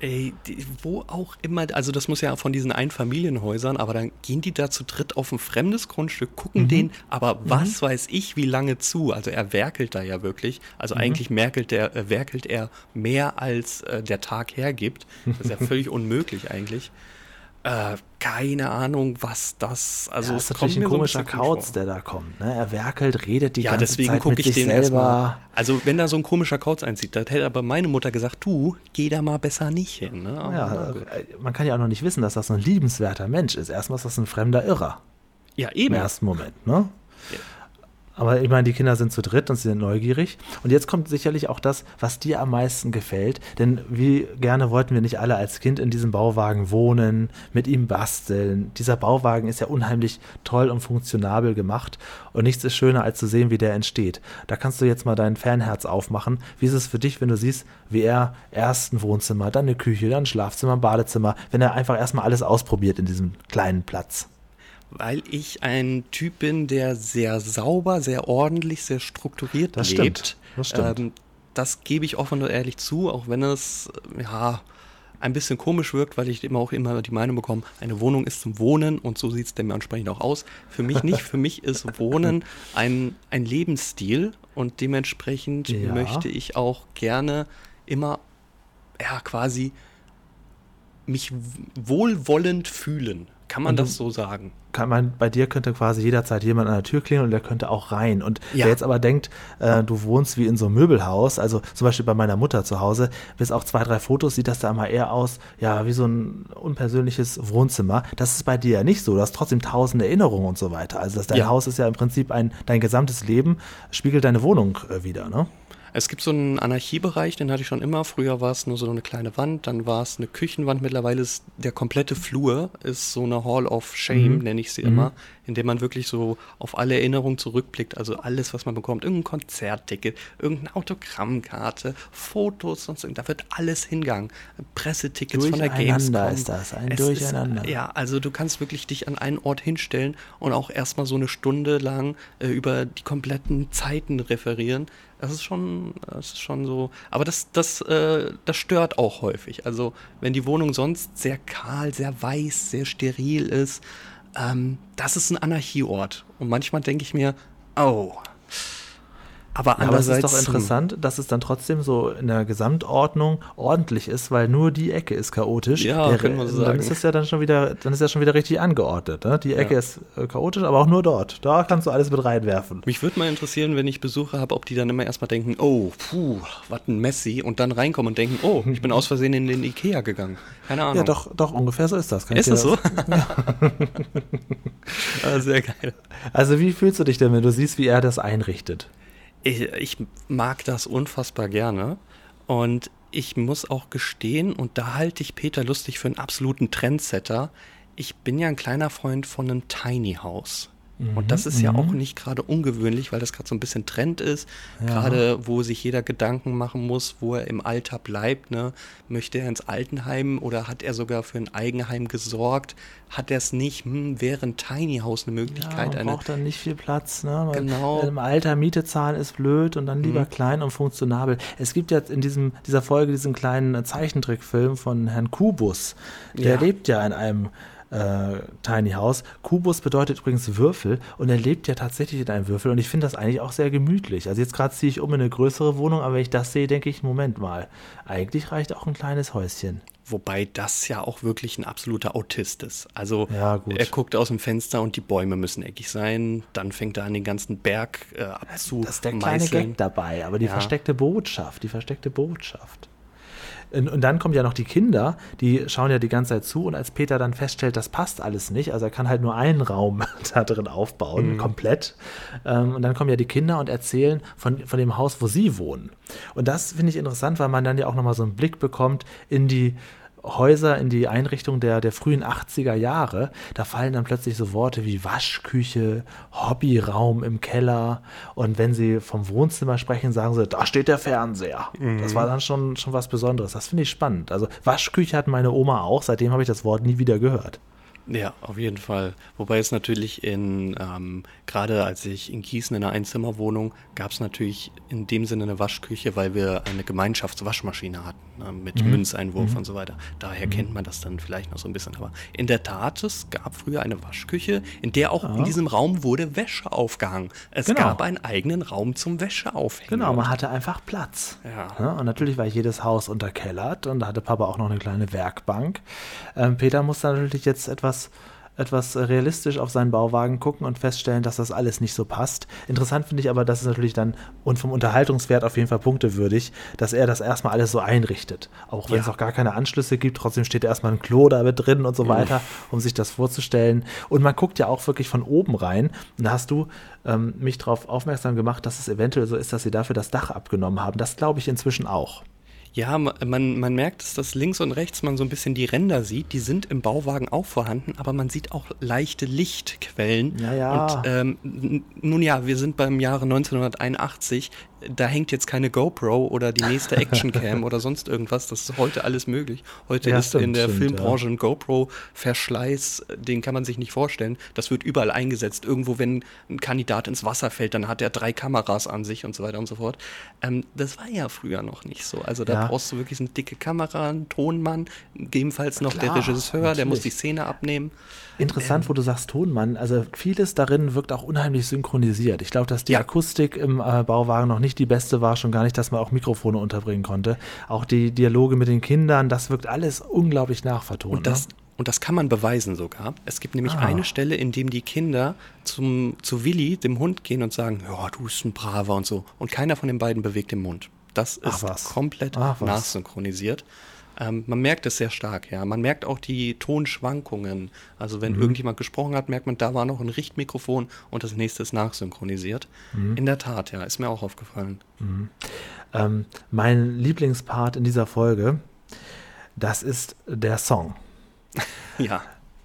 Ey, die, wo auch immer, also das muss ja von diesen Einfamilienhäusern, aber dann gehen die da zu dritt auf ein fremdes Grundstück, gucken Mhm. den, aber was weiß ich, wie lange zu. Also er werkelt da ja wirklich. Mhm. Also eigentlich merkelt der, äh, werkelt er mehr als äh, der Tag hergibt. Das ist ja völlig unmöglich eigentlich. Äh, keine Ahnung, was das, also ja, es ist natürlich ein so komischer komisch Kauz, der da kommt. Ne? Er werkelt, redet die Ja, ganze deswegen Zeit gucke mit ich sich den selber. Also wenn da so ein komischer Kauz einzieht, da hätte aber meine Mutter gesagt, du, geh da mal besser nicht hin. Ne? Ja, gut. äh, man kann ja auch noch nicht wissen, dass das so ein liebenswerter Mensch ist. Erstmal ist das ein fremder Irrer. ja, im eben. ersten Moment, ne? Ja. Aber ich meine, die Kinder sind zu dritt und sie sind neugierig. Und jetzt kommt sicherlich auch das, was dir am meisten gefällt. Denn wie gerne wollten wir nicht alle als Kind in diesem Bauwagen wohnen, mit ihm basteln. Dieser Bauwagen ist ja unheimlich toll und funktionabel gemacht. Und nichts ist schöner, als zu sehen, wie der entsteht. Da kannst du jetzt mal dein Fanherz aufmachen. Wie ist es für dich, wenn du siehst, wie er erst ein Wohnzimmer, dann eine Küche, dann ein Schlafzimmer, ein Badezimmer, wenn er einfach erstmal alles ausprobiert in diesem kleinen Platz? Weil ich ein Typ bin, der sehr sauber, sehr ordentlich, sehr strukturiert Das lebt. stimmt, das stimmt. Ähm, das gebe ich offen und ehrlich zu, auch wenn es ja ein bisschen komisch wirkt, weil ich immer auch immer die Meinung bekomme, eine Wohnung ist zum Wohnen und so sieht es dementsprechend auch aus. Für mich nicht. Für mich ist Wohnen ein, ein Lebensstil und dementsprechend Ja. möchte ich auch gerne immer ja quasi mich wohlwollend fühlen. Kann man das so sagen? kann man, bei dir könnte quasi jederzeit jemand an der Tür klingeln und der könnte auch rein. Und Ja. wer jetzt aber denkt, äh, du wohnst wie in so einem Möbelhaus, also zum Beispiel bei meiner Mutter zu Hause, bis auf zwei, drei Fotos sieht das da immer eher aus, ja, wie so ein unpersönliches Wohnzimmer. Das ist bei dir ja nicht so. Du hast trotzdem tausend Erinnerungen und so weiter. Also das, dein Ja. Haus ist ja im Prinzip ein, dein gesamtes Leben spiegelt deine Wohnung äh, wieder, ne? Es gibt so einen Anarchiebereich, den hatte ich schon immer. Früher war es nur so eine kleine Wand, dann war es eine Küchenwand. Mittlerweile ist der komplette Flur ist so eine Hall of Shame, Mhm. nenne ich sie immer, in dem man wirklich so auf alle Erinnerungen zurückblickt. Also alles, was man bekommt, irgendein Konzertticket, irgendeine Autogrammkarte, Fotos, sonst irgend- da wird alles hingegangen. Pressetickets von der Durcheinander Gamescom. ist das, ein Es Durcheinander. Ist, ja, also du kannst wirklich dich an einen Ort hinstellen und auch erstmal so eine Stunde lang äh, über die kompletten Zeiten referieren. Das ist schon, das ist schon so. Aber das, das, äh, das stört auch häufig. Also wenn die Wohnung sonst sehr kahl, sehr weiß, sehr steril ist, ähm, das ist ein Anarchieort. Und manchmal denke ich mir, oh, Aber Ja, aber es andererseits. ist doch interessant, dass es dann trotzdem so in der Gesamtordnung ordentlich ist, weil nur die Ecke ist chaotisch. Ja, Der- kann man so Dann sagen. ist es ja dann schon wieder, dann ist ja schon wieder richtig angeordnet. Ne? Die Ecke Ja. ist äh, chaotisch, aber auch nur dort. Da kannst du alles mit reinwerfen. Mich würde mal interessieren, wenn ich Besucher habe, ob die dann immer erstmal denken, oh, puh, was ein Messi, und dann reinkommen und denken, oh, ich bin aus Versehen in den Ikea gegangen. Keine Ahnung. Ja, doch, doch, ungefähr so ist das. Kann Ist das so? ah, sehr geil. Also wie fühlst du dich denn, wenn du siehst, wie er das einrichtet? Ich, ich mag das unfassbar gerne. Und ich muss auch gestehen, und da halte ich Peter Lustig für einen absoluten Trendsetter. Ich bin ja ein kleiner Freund von einem Tiny House. Und das ist ja auch nicht gerade ungewöhnlich, weil das gerade so ein bisschen Trend ist. Gerade wo sich jeder Gedanken machen muss, wo er im Alter bleibt. Ne? Möchte er ins Altenheim oder hat er sogar für ein Eigenheim gesorgt? Hat er es nicht? Hm, wäre ein Tiny House eine Ja, Möglichkeit? man eine, braucht dann nicht viel Platz. Ne? Weil Genau. Mhm. Im Alter Miete zahlen ist blöd und dann lieber klein und funktionabel. Es gibt jetzt in diesem, dieser Folge diesen kleinen Zeichentrickfilm von Herrn Kubus. Der Ja. lebt ja in einem äh, Tiny House. Kubus bedeutet übrigens Würfel und er lebt ja tatsächlich in einem Würfel und ich finde das eigentlich auch sehr gemütlich. Also jetzt gerade ziehe ich um in eine größere Wohnung, aber wenn ich das sehe, denke ich, Moment mal, eigentlich reicht auch ein kleines Häuschen. Wobei das ja auch wirklich ein absoluter Autist ist. Also Ja, er guckt aus dem Fenster und die Bäume müssen eckig sein. Dann fängt er an, den ganzen Berg äh, abzu Das ist der kleine. Gag dabei, aber die Ja. versteckte Botschaft, die versteckte Botschaft. Und, dann kommen ja noch die Kinder, die schauen ja die ganze Zeit zu und als Peter dann feststellt, das passt alles nicht, also er kann halt nur einen Raum da drin aufbauen, Mhm. komplett. Ähm, und dann kommen ja die Kinder und erzählen von, von dem Haus, wo sie wohnen. Und das finde ich interessant, weil man dann ja auch nochmal so einen Blick bekommt in die Häuser in die Einrichtung der, der frühen 80er Jahre, da fallen dann plötzlich so Worte wie Waschküche, Hobbyraum im Keller und wenn sie vom Wohnzimmer sprechen, sagen sie, da steht der Fernseher. Das war dann schon, schon was Besonderes. Das finde ich spannend. Also Waschküche hat meine Oma auch, seitdem habe ich das Wort nie wieder gehört. Ja, auf jeden Fall. Wobei es natürlich in, ähm, gerade als ich in Gießen in einer Einzimmerwohnung, gab es natürlich in dem Sinne eine Waschküche, weil wir eine Gemeinschaftswaschmaschine hatten, ne, mit Mhm. Münzeinwurf und so weiter. Daher kennt man das dann vielleicht noch so ein bisschen. Aber in der Tat, es gab früher eine Waschküche, in der auch in diesem Raum wurde Wäsche aufgehangen. Es Genau. gab einen eigenen Raum zum Wäscheaufhängen. Genau, man hatte einfach Platz. Ja. Ja, und natürlich war jedes Haus unterkellert und da hatte Papa auch noch eine kleine Werkbank. Ähm, Peter musste natürlich jetzt etwas, etwas realistisch auf seinen Bauwagen gucken und feststellen, dass das alles nicht so passt. Interessant finde ich aber, dass es natürlich dann und vom Unterhaltungswert auf jeden Fall punktewürdig, dass er das erstmal alles so einrichtet. Auch wenn Ja. es auch gar keine Anschlüsse gibt, trotzdem steht erstmal ein Klo da mit drin und so weiter, um sich das vorzustellen. Und man guckt ja auch wirklich von oben rein. Und da hast du ähm, mich darauf aufmerksam gemacht, dass es eventuell so ist, dass sie dafür das Dach abgenommen haben. Das glaube ich inzwischen auch. Ja, ma- man, man merkt es, dass links und rechts man so ein bisschen die Ränder sieht. Die sind im Bauwagen auch vorhanden, aber man sieht auch leichte Lichtquellen. Ja, ja. Und ähm, nun ja, wir sind beim Jahre 1981. Da hängt jetzt keine GoPro oder die nächste Actioncam oder sonst irgendwas. Das ist heute alles möglich. Heute Ja, ist stimmt, in der stimmt, Filmbranche ein GoPro-Verschleiß, den kann man sich nicht vorstellen. Das wird überall eingesetzt. Irgendwo, wenn ein Kandidat ins Wasser fällt, dann hat er drei Kameras an sich und so weiter und so fort. Ähm, das war ja früher noch nicht so. Also da Ja. brauchst du wirklich eine dicke Kamera, einen Tonmann, gegebenenfalls noch Klar, der Regisseur, der muss die natürlich. Szene abnehmen. Interessant, wo du sagst Tonmann. Also vieles darin wirkt auch unheimlich synchronisiert. Ich glaube, dass die Ja. Akustik im äh, Bauwagen noch nicht die beste war, schon gar nicht, dass man auch Mikrofone unterbringen konnte. Auch die Dialoge mit den Kindern, das wirkt alles unglaublich nachvertont. Und das, ne? und das kann man beweisen sogar. Es gibt nämlich Ah. eine Stelle, in dem die Kinder zum, zu Willi, dem Hund, gehen und sagen, ja, du bist ein Braver und so. Und keiner von den beiden bewegt den Mund. Das ist komplett nachsynchronisiert. Ähm, man merkt es sehr stark, ja. Man merkt auch die Tonschwankungen. Also Mhm. wenn irgendjemand gesprochen hat, merkt man, da war noch ein Richtmikrofon und das nächste ist nachsynchronisiert. Mhm. In der Tat, ja, ist mir auch aufgefallen. Ähm, mein Lieblingspart in dieser Folge, das ist der Song. Ja.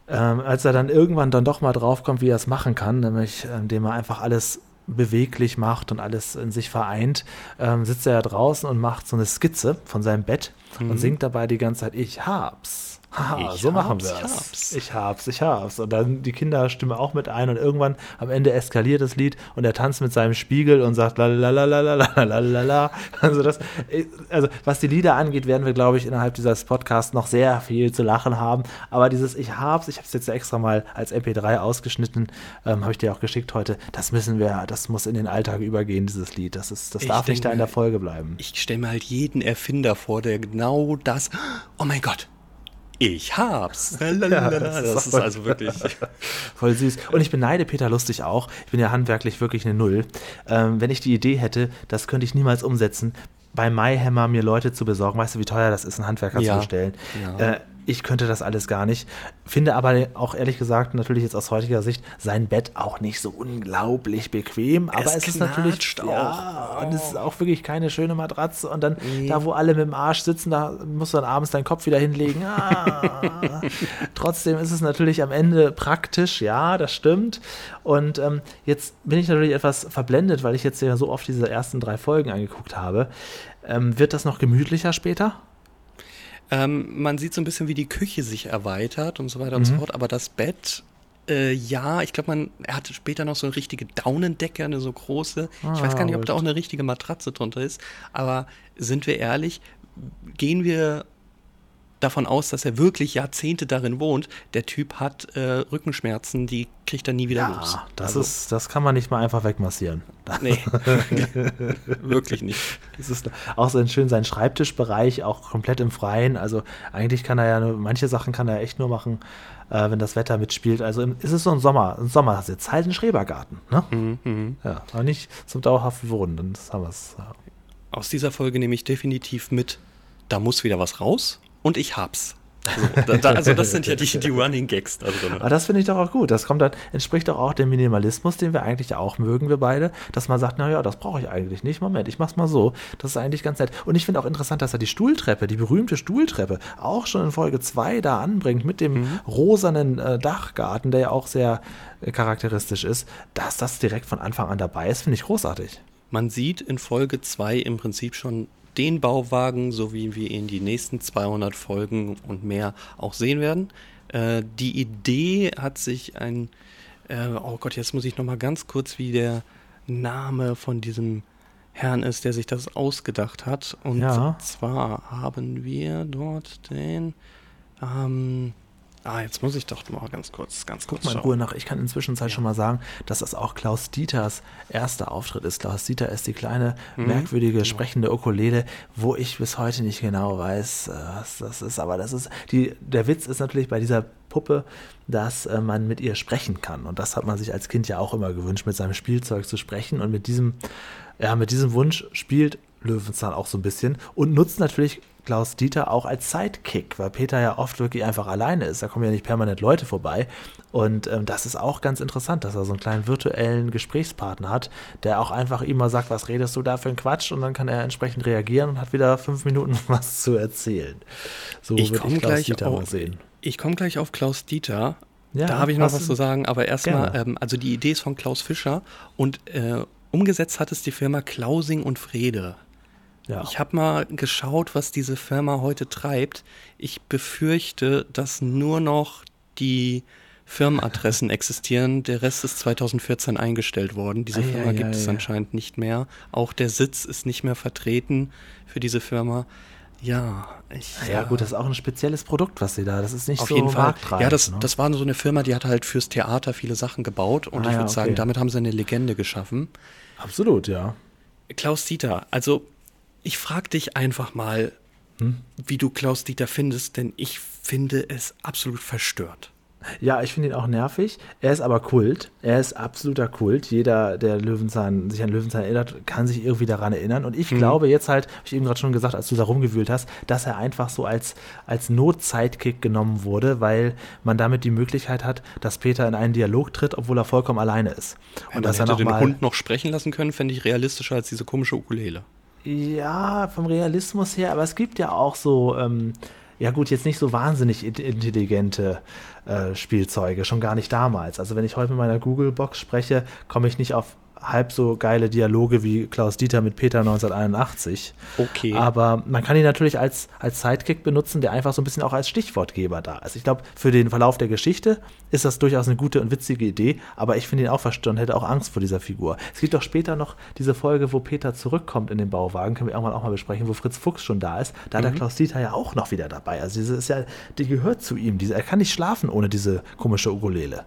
Ähm, als er dann irgendwann dann doch mal draufkommt, wie er es machen kann, nämlich indem er einfach alles beweglich macht und alles in sich vereint, ähm, sitzt er ja draußen und macht so eine Skizze von seinem Bett und singt dabei die ganze Zeit, ich hab's. Haha, so machen wir ich es. hab's. Ich hab's, ich hab's. Und dann die Kinder stimmen auch mit ein und irgendwann am Ende eskaliert das Lied und er tanzt mit seinem Spiegel und sagt la Also das, also was die Lieder angeht, werden wir, glaube ich, innerhalb dieses Podcasts noch sehr viel zu lachen haben. Aber dieses Ich hab's, ich hab's jetzt extra mal als MP3 ausgeschnitten, ähm, habe ich dir auch geschickt heute. Das müssen wir, das muss in den Alltag übergehen, dieses Lied. Das ist, das Ich darf nicht denke, da in der Folge bleiben. Ich stelle mir halt jeden Erfinder vor, der genau das. Oh mein Gott, ich hab's. Lalalala. das ist das ist also wirklich. Voll süß. Und ich beneide Peter Lustig auch. Ich bin ja handwerklich wirklich eine Null. Ähm, wenn ich die Idee hätte, das könnte ich niemals umsetzen, bei MyHammer mir Leute zu besorgen. Weißt du, wie teuer das ist, einen Handwerker Ja. zu bestellen? Ja. Äh, ich könnte das alles gar nicht. Finde aber auch ehrlich gesagt, natürlich jetzt aus heutiger Sicht, sein Bett auch nicht so unglaublich bequem. Aber Es es, ist natürlich. knatscht Ja, auch. und es ist auch wirklich keine schöne Matratze. Und dann da, wo alle mit dem Arsch sitzen, da musst du dann abends deinen Kopf wieder hinlegen. Ah. Trotzdem ist es natürlich am Ende praktisch, ja, das stimmt. Und ähm, jetzt bin ich natürlich etwas verblendet, weil ich jetzt ja so oft diese ersten drei Folgen angeguckt habe. Ähm, wird das noch gemütlicher später? Ähm, man sieht so ein bisschen, wie die Küche sich erweitert und so weiter Mhm. und so fort. Aber das Bett, äh, ja, ich glaube, man, er hatte später noch so eine richtige Daunendecke, eine so große. ich weiß gar nicht, ob da auch eine richtige Matratze drunter ist. Aber sind wir ehrlich, gehen wir davon aus, dass er wirklich Jahrzehnte darin wohnt. Der Typ hat äh, Rückenschmerzen, die kriegt er nie wieder los. das Also, ist, das kann man nicht mal einfach wegmassieren. Nee, wirklich nicht. Es ist auch so schön sein Schreibtischbereich, auch komplett im Freien. Also eigentlich kann er ja nur, manche Sachen kann er echt nur machen, äh, wenn das Wetter mitspielt. Also im, es ist so ein Sommer, ein Sommersitz, halt ein Schrebergarten. Ne? Mhm, Ja, aber nicht zum dauerhaften Wohnen, dann haben wir es. Ja. Aus dieser Folge nehme ich definitiv mit, da muss wieder was raus und ich hab's. So, da, also das sind ja die, die Running Gags da drin. Aber das finde ich doch auch gut. Das kommt dann, entspricht doch auch dem Minimalismus, den wir eigentlich auch mögen, wir beide, dass man sagt, naja, das brauche ich eigentlich nicht. Moment, ich mach's mal so. Das ist eigentlich ganz nett. Und ich finde auch interessant, dass er die Stuhltreppe, die berühmte Stuhltreppe, auch schon in Folge 2 da anbringt mit dem rosanen äh, Dachgarten, der ja auch sehr äh, charakteristisch ist. Dass das direkt von Anfang an dabei ist, finde ich großartig. Man sieht in Folge 2 im Prinzip schon den Bauwagen, so wie wir ihn die nächsten 200 Folgen und mehr auch sehen werden. Äh, die Idee hat sich ein, äh, oh Gott, jetzt muss ich noch mal ganz kurz, wie der Name von diesem Herrn ist, der sich das ausgedacht hat. Und Ja. zwar haben wir dort den, ähm, ah, jetzt muss ich doch mal ganz kurz, ganz kurz Guck mal in. Ruhe nach. Ich kann inzwischen Zeit schon mal sagen, dass das auch Klaus Dieters erster Auftritt ist. Klaus Dieter ist die kleine, Mhm. merkwürdige, sprechende Ukulele, wo ich bis heute nicht genau weiß, äh, was das ist. Aber das ist, die, der Witz ist natürlich bei dieser Puppe, dass äh, man mit ihr sprechen kann. Und das hat man sich als Kind ja auch immer gewünscht, mit seinem Spielzeug zu sprechen. Und mit diesem, ja, mit diesem Wunsch spielt Löwenzahn auch so ein bisschen und nutzt natürlich Klaus Dieter auch als Sidekick, weil Peter ja oft wirklich einfach alleine ist. Da kommen ja nicht permanent Leute vorbei. Und ähm, das ist auch ganz interessant, dass er so einen kleinen virtuellen Gesprächspartner hat, der auch einfach ihm mal sagt, was redest du da für ein Quatsch? Und dann kann er entsprechend reagieren und hat wieder fünf Minuten was zu erzählen. So Ich würde komme ich Klaus gleich Dieter mal auf, sehen. ich komme gleich auf Klaus Dieter. Ja, da habe ich noch was- zu sagen, aber erstmal, ähm, also die Idee ist von Klaus Fischer und äh, umgesetzt hat es die Firma Klausing und Frede. Ja. Ich habe mal geschaut, was diese Firma heute treibt. Ich befürchte, dass nur noch die Firmenadressen existieren. Der Rest ist 2014 eingestellt worden. Diese Ei, Firma ei, gibt es ei. anscheinend nicht mehr. Auch der Sitz ist nicht mehr vertreten für diese Firma. Ja, ich. ja, gut, das ist auch ein spezielles Produkt, was sie da. Das ist nicht Auf so jeden Fall. Ja, das, ne? das war so eine Firma, die hat halt fürs Theater viele Sachen gebaut und Ah, ich ja, würde sagen, okay. damit haben sie eine Legende geschaffen. Absolut, ja. Klaus Dieter, also ich frage dich einfach mal, Hm? wie du Klaus Dieter findest, denn ich finde es absolut verstört. Ja, ich finde ihn auch nervig. Er ist aber Kult. Er ist absoluter Kult. Jeder, der Löwenzahn, sich an Löwenzahn erinnert, kann sich irgendwie daran erinnern. Und Mhm. ich glaube jetzt halt, habe ich eben gerade schon gesagt, als du da rumgewühlt hast, dass er einfach so als, als Not-Sidekick genommen wurde, weil man damit die Möglichkeit hat, dass Peter in einen Dialog tritt, obwohl er vollkommen alleine ist. Und Und dass er hätte noch den mal, Hund noch sprechen lassen können, fände ich realistischer als diese komische Ukulele. Ja, vom Realismus her, aber es gibt ja auch so, ähm, ja gut, jetzt nicht so wahnsinnig in- intelligente äh, Spielzeuge, schon gar nicht damals. Also wenn ich heute mit meiner Google-Box spreche, komme ich nicht auf halb so geile Dialoge wie Klaus Dieter mit Peter 1981. Okay. Aber man kann ihn natürlich als, als Sidekick benutzen, der einfach so ein bisschen auch als Stichwortgeber da ist. Ich glaube, für den Verlauf der Geschichte ist das durchaus eine gute und witzige Idee, aber ich finde ihn auch verstört und hätte auch Angst vor dieser Figur. Es gibt doch später noch diese Folge, wo Peter zurückkommt in den Bauwagen, können wir irgendwann auch mal besprechen, wo Fritz Fuchs schon da ist. Da hat der Klaus Dieter ja auch noch wieder dabei. Also diese ist ja, die gehört zu ihm. Diese, er kann nicht schlafen ohne diese komische Ukulele.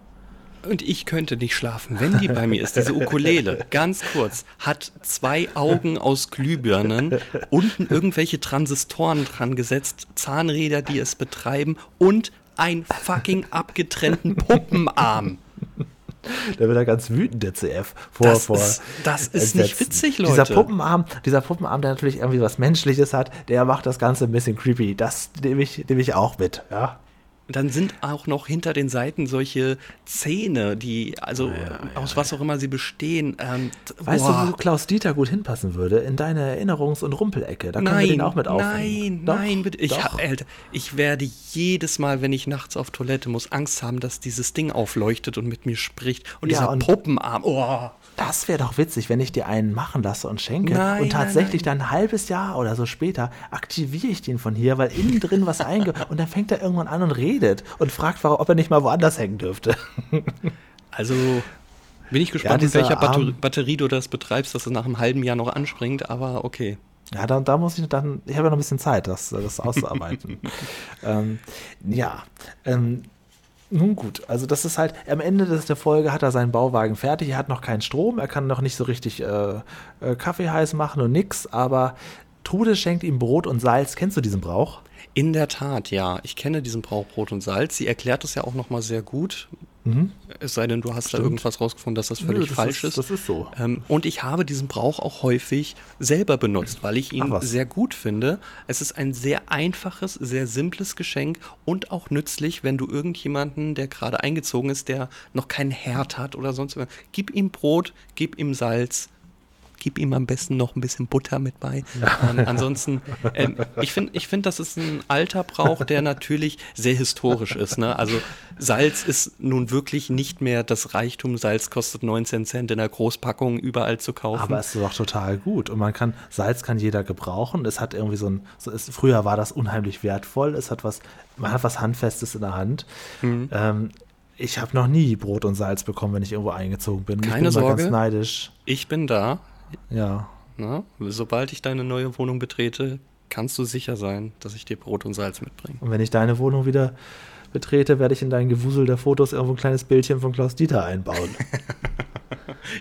Und ich könnte nicht schlafen, wenn die bei mir ist. Diese Ukulele, ganz kurz, hat zwei Augen aus Glühbirnen, unten irgendwelche Transistoren dran gesetzt, Zahnräder, die es betreiben und einen fucking abgetrennten Puppenarm. Da wird er ganz wütend, der CF. Vor, Das vor ist- das ist nicht witzig, Leute. Dieser Puppenarm, dieser Puppenarm, der natürlich irgendwie was Menschliches hat, der macht das Ganze ein bisschen creepy. Das nehme ich, nehme ich auch mit. Ja. Dann sind auch noch hinter den Seiten solche Zähne, die, also aus was auch immer sie bestehen. Ähm, Weißt boah. du, wo Klaus Dieter gut hinpassen würde? In deine Erinnerungs- und Rumpelecke. Da können wir den auch mit aufnehmen. Nein, Doch, nein, bitte. Ich, doch. Alter, ich werde jedes Mal, wenn ich nachts auf Toilette muss, Angst haben, dass dieses Ding aufleuchtet und mit mir spricht. Und Ja, dieser und- Puppenarm, oh. Das wäre doch witzig, wenn ich dir einen machen lasse und schenke. Nein, und tatsächlich nein, dann ein halbes Jahr oder so später aktiviere ich den von hier, weil innen drin was einge... und dann fängt er irgendwann an und redet und fragt, warum, ob er nicht mal woanders hängen dürfte. Also bin ich gespannt, mit dieser welcher Batter Batterie du das betreibst, dass es nach einem halben Jahr noch anspringt, aber okay. Ja, da, da muss ich dann, ich habe ja noch ein bisschen Zeit, das, das auszuarbeiten. ähm, ja, ähm, nun gut, also das ist halt, am Ende des, der Folge hat er seinen Bauwagen fertig, er hat noch keinen Strom, er kann noch nicht so richtig äh, äh, Kaffee heiß machen und nix, aber Trude schenkt ihm Brot und Salz. Kennst du diesen Brauch? In der Tat, ja. Ich kenne diesen Brauch Brot und Salz. Sie erklärt es ja auch nochmal sehr gut. Es sei denn, du hast da irgendwas rausgefunden, dass das völlig Nö, das falsch ist- ist. das ist so. Ähm, und ich habe diesen Brauch auch häufig selber benutzt, weil ich ihn sehr gut finde. Es ist ein sehr einfaches, sehr simples Geschenk und auch nützlich, wenn du irgendjemanden, der gerade eingezogen ist, der noch keinen Herd hat oder sonst was, gib ihm Brot, gib ihm Salz. Gib ihm am besten noch ein bisschen Butter mit bei. Ähm, ansonsten, ähm, ich finde, ich find, das ist ein alter Brauch, der natürlich sehr historisch ist. Ne? Also Salz ist nun wirklich nicht mehr das Reichtum. Salz kostet 19 Cent in der Großpackung überall zu kaufen. Aber es ist doch total gut. Und man kann, Salz kann jeder gebrauchen. Es hat irgendwie so ein, so ist, früher war das unheimlich wertvoll. Es hat was, man hat was Handfestes in der Hand. Mhm. Ähm, ich habe noch nie Brot und Salz bekommen, wenn ich irgendwo eingezogen bin. ich Keine bin immer Sorge. ganz neidisch. ich bin da. Ja. Ne? Sobald ich deine neue Wohnung betrete, kannst du sicher sein, dass ich dir Brot und Salz mitbringe. Und wenn ich deine Wohnung wieder betrete, werde ich in dein Gewusel der Fotos irgendwo ein kleines Bildchen von Klaus Dieter einbauen.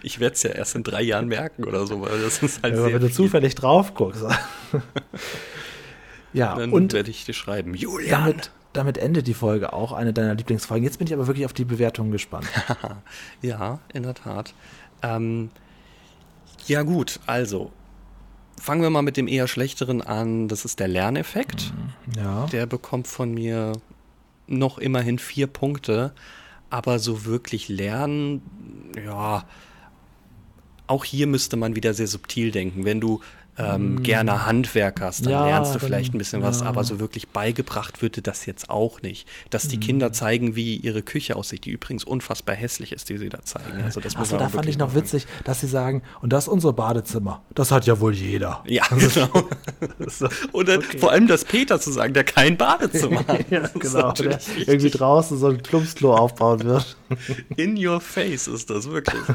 Ich werde es ja erst in drei Jahren merken oder so, weil das ist halt Aber sehr wenn du viel. zufällig drauf guckst. ja, Dann und werde ich dir schreiben, Julian. damit, damit endet die Folge auch, eine deiner Lieblingsfolgen. Jetzt bin ich aber wirklich auf die Bewertung gespannt. Ja, in der Tat. Ähm, ja gut, also fangen wir mal mit dem eher schlechteren an. Das ist der Lerneffekt. Ja. Der bekommt von mir noch immerhin vier Punkte. Aber so wirklich lernen, ja, auch hier müsste man wieder sehr subtil denken. Wenn du ähm, gerne Handwerk hast, dann Ja, lernst du dann- vielleicht ein bisschen was, ja. aber so wirklich beigebracht dir das jetzt auch nicht. Dass die Kinder zeigen, wie ihre Küche aussieht, die übrigens unfassbar hässlich ist, die sie da zeigen. Also das Achso, da fand ich noch mal sagen. witzig, dass sie sagen, und das ist unser Badezimmer. Das hat ja wohl jeder. Ja, genau. Und dann vor allem das Peter zu sagen, der kein Badezimmer hat. Ja, genau. Der richtig irgendwie draußen so ein Plumpsklo aufbauen wird. In your face ist das wirklich.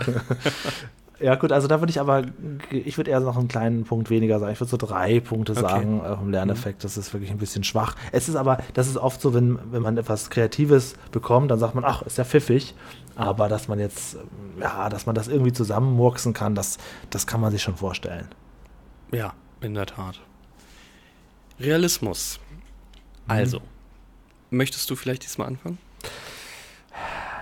Ja, gut, also da würde ich aber, ich würde eher noch einen kleinen Punkt weniger sagen. Ich würde so drei Punkte sagen äh, vom Lerneffekt. Das ist wirklich ein bisschen schwach. Es ist aber, das ist oft so, wenn, wenn man etwas Kreatives bekommt, dann sagt man, ach, ist ja pfiffig. Aber dass man jetzt, ähm, ja, dass man das irgendwie zusammenmurksen kann, das, das kann man sich schon vorstellen. Ja, in der Tat. Realismus. Also, möchtest du vielleicht diesmal anfangen?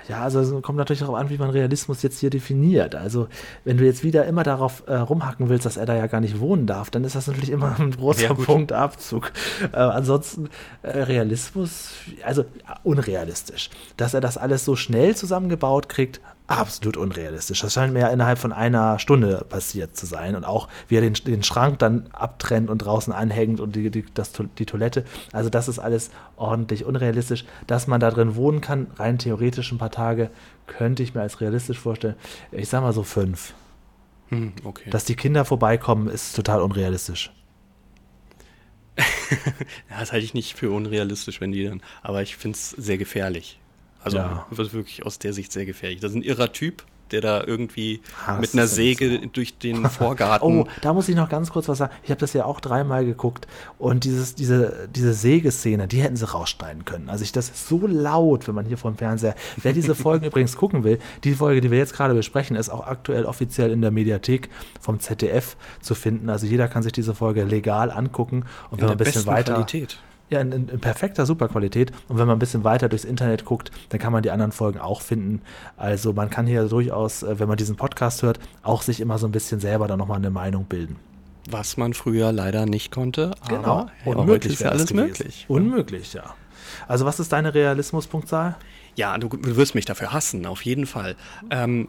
Ja, also es kommt natürlich darauf an, wie man Realismus jetzt hier definiert. Also wenn du jetzt wieder immer darauf äh, rumhacken willst, dass er da ja gar nicht wohnen darf, dann ist das natürlich immer ein großer Ja. Punkt Abzug. Äh, ansonsten äh, Realismus, also unrealistisch. Dass er das alles so schnell zusammengebaut kriegt, absolut unrealistisch. Das scheint mir ja innerhalb von einer Stunde passiert zu sein. Und auch wie er den, den Schrank dann abtrennt und draußen anhängt und die, die, das, die Toilette. Also das ist alles ordentlich unrealistisch. Dass man da drin wohnen kann, rein theoretisch ein paar Tage, könnte ich mir als realistisch vorstellen. Ich sag mal so fünf. Hm, okay. Dass die Kinder vorbeikommen, ist total unrealistisch. das halte ich nicht für unrealistisch, wenn die dann, aber ich finde es sehr gefährlich. Also Ja. wirklich aus der Sicht sehr gefährlich. Das ist ein irrer Typ, der da irgendwie Ah, mit einer Säge durch den Vorgarten. Oh, da muss ich noch ganz kurz was sagen. Ich habe das ja auch dreimal geguckt und dieses, diese, diese Sägeszene, die hätten sie rausschneiden können. Also ich, das ist so laut, wenn man hier vom Fernseher. Wer diese Folgen übrigens gucken will, die Folge, die wir jetzt gerade besprechen, ist auch aktuell offiziell in der Mediathek vom ZDF zu finden. Also jeder kann sich diese Folge legal angucken und wenn in man ein bisschen weiter. Qualität. Ja, in, in, in perfekter Superqualität. Und wenn man ein bisschen weiter durchs Internet guckt, dann kann man die anderen Folgen auch finden. Also man kann hier durchaus, äh, wenn man diesen Podcast hört, auch sich immer so ein bisschen selber dann nochmal eine Meinung bilden. Was man früher leider nicht konnte. Aber, heute Unmöglich ist ja wäre alles möglich. Unmöglich, ja. Also was ist deine Realismuspunktzahl? Ja, du, du wirst mich dafür hassen, auf jeden Fall. Ähm,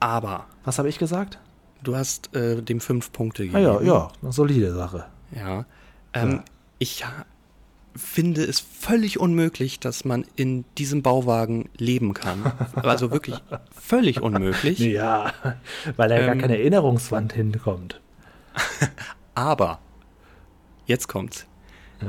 aber Was habe ich gesagt? du hast äh, dem fünf Punkte Ah gegeben. ja, ja, eine solide Sache. Ja. Ähm, Ja. Ich finde es völlig unmöglich, dass man in diesem Bauwagen leben kann. Also wirklich völlig unmöglich. Ja, weil da gar Ähm, keine Erinnerungswand hinkommt. Aber, jetzt kommt's.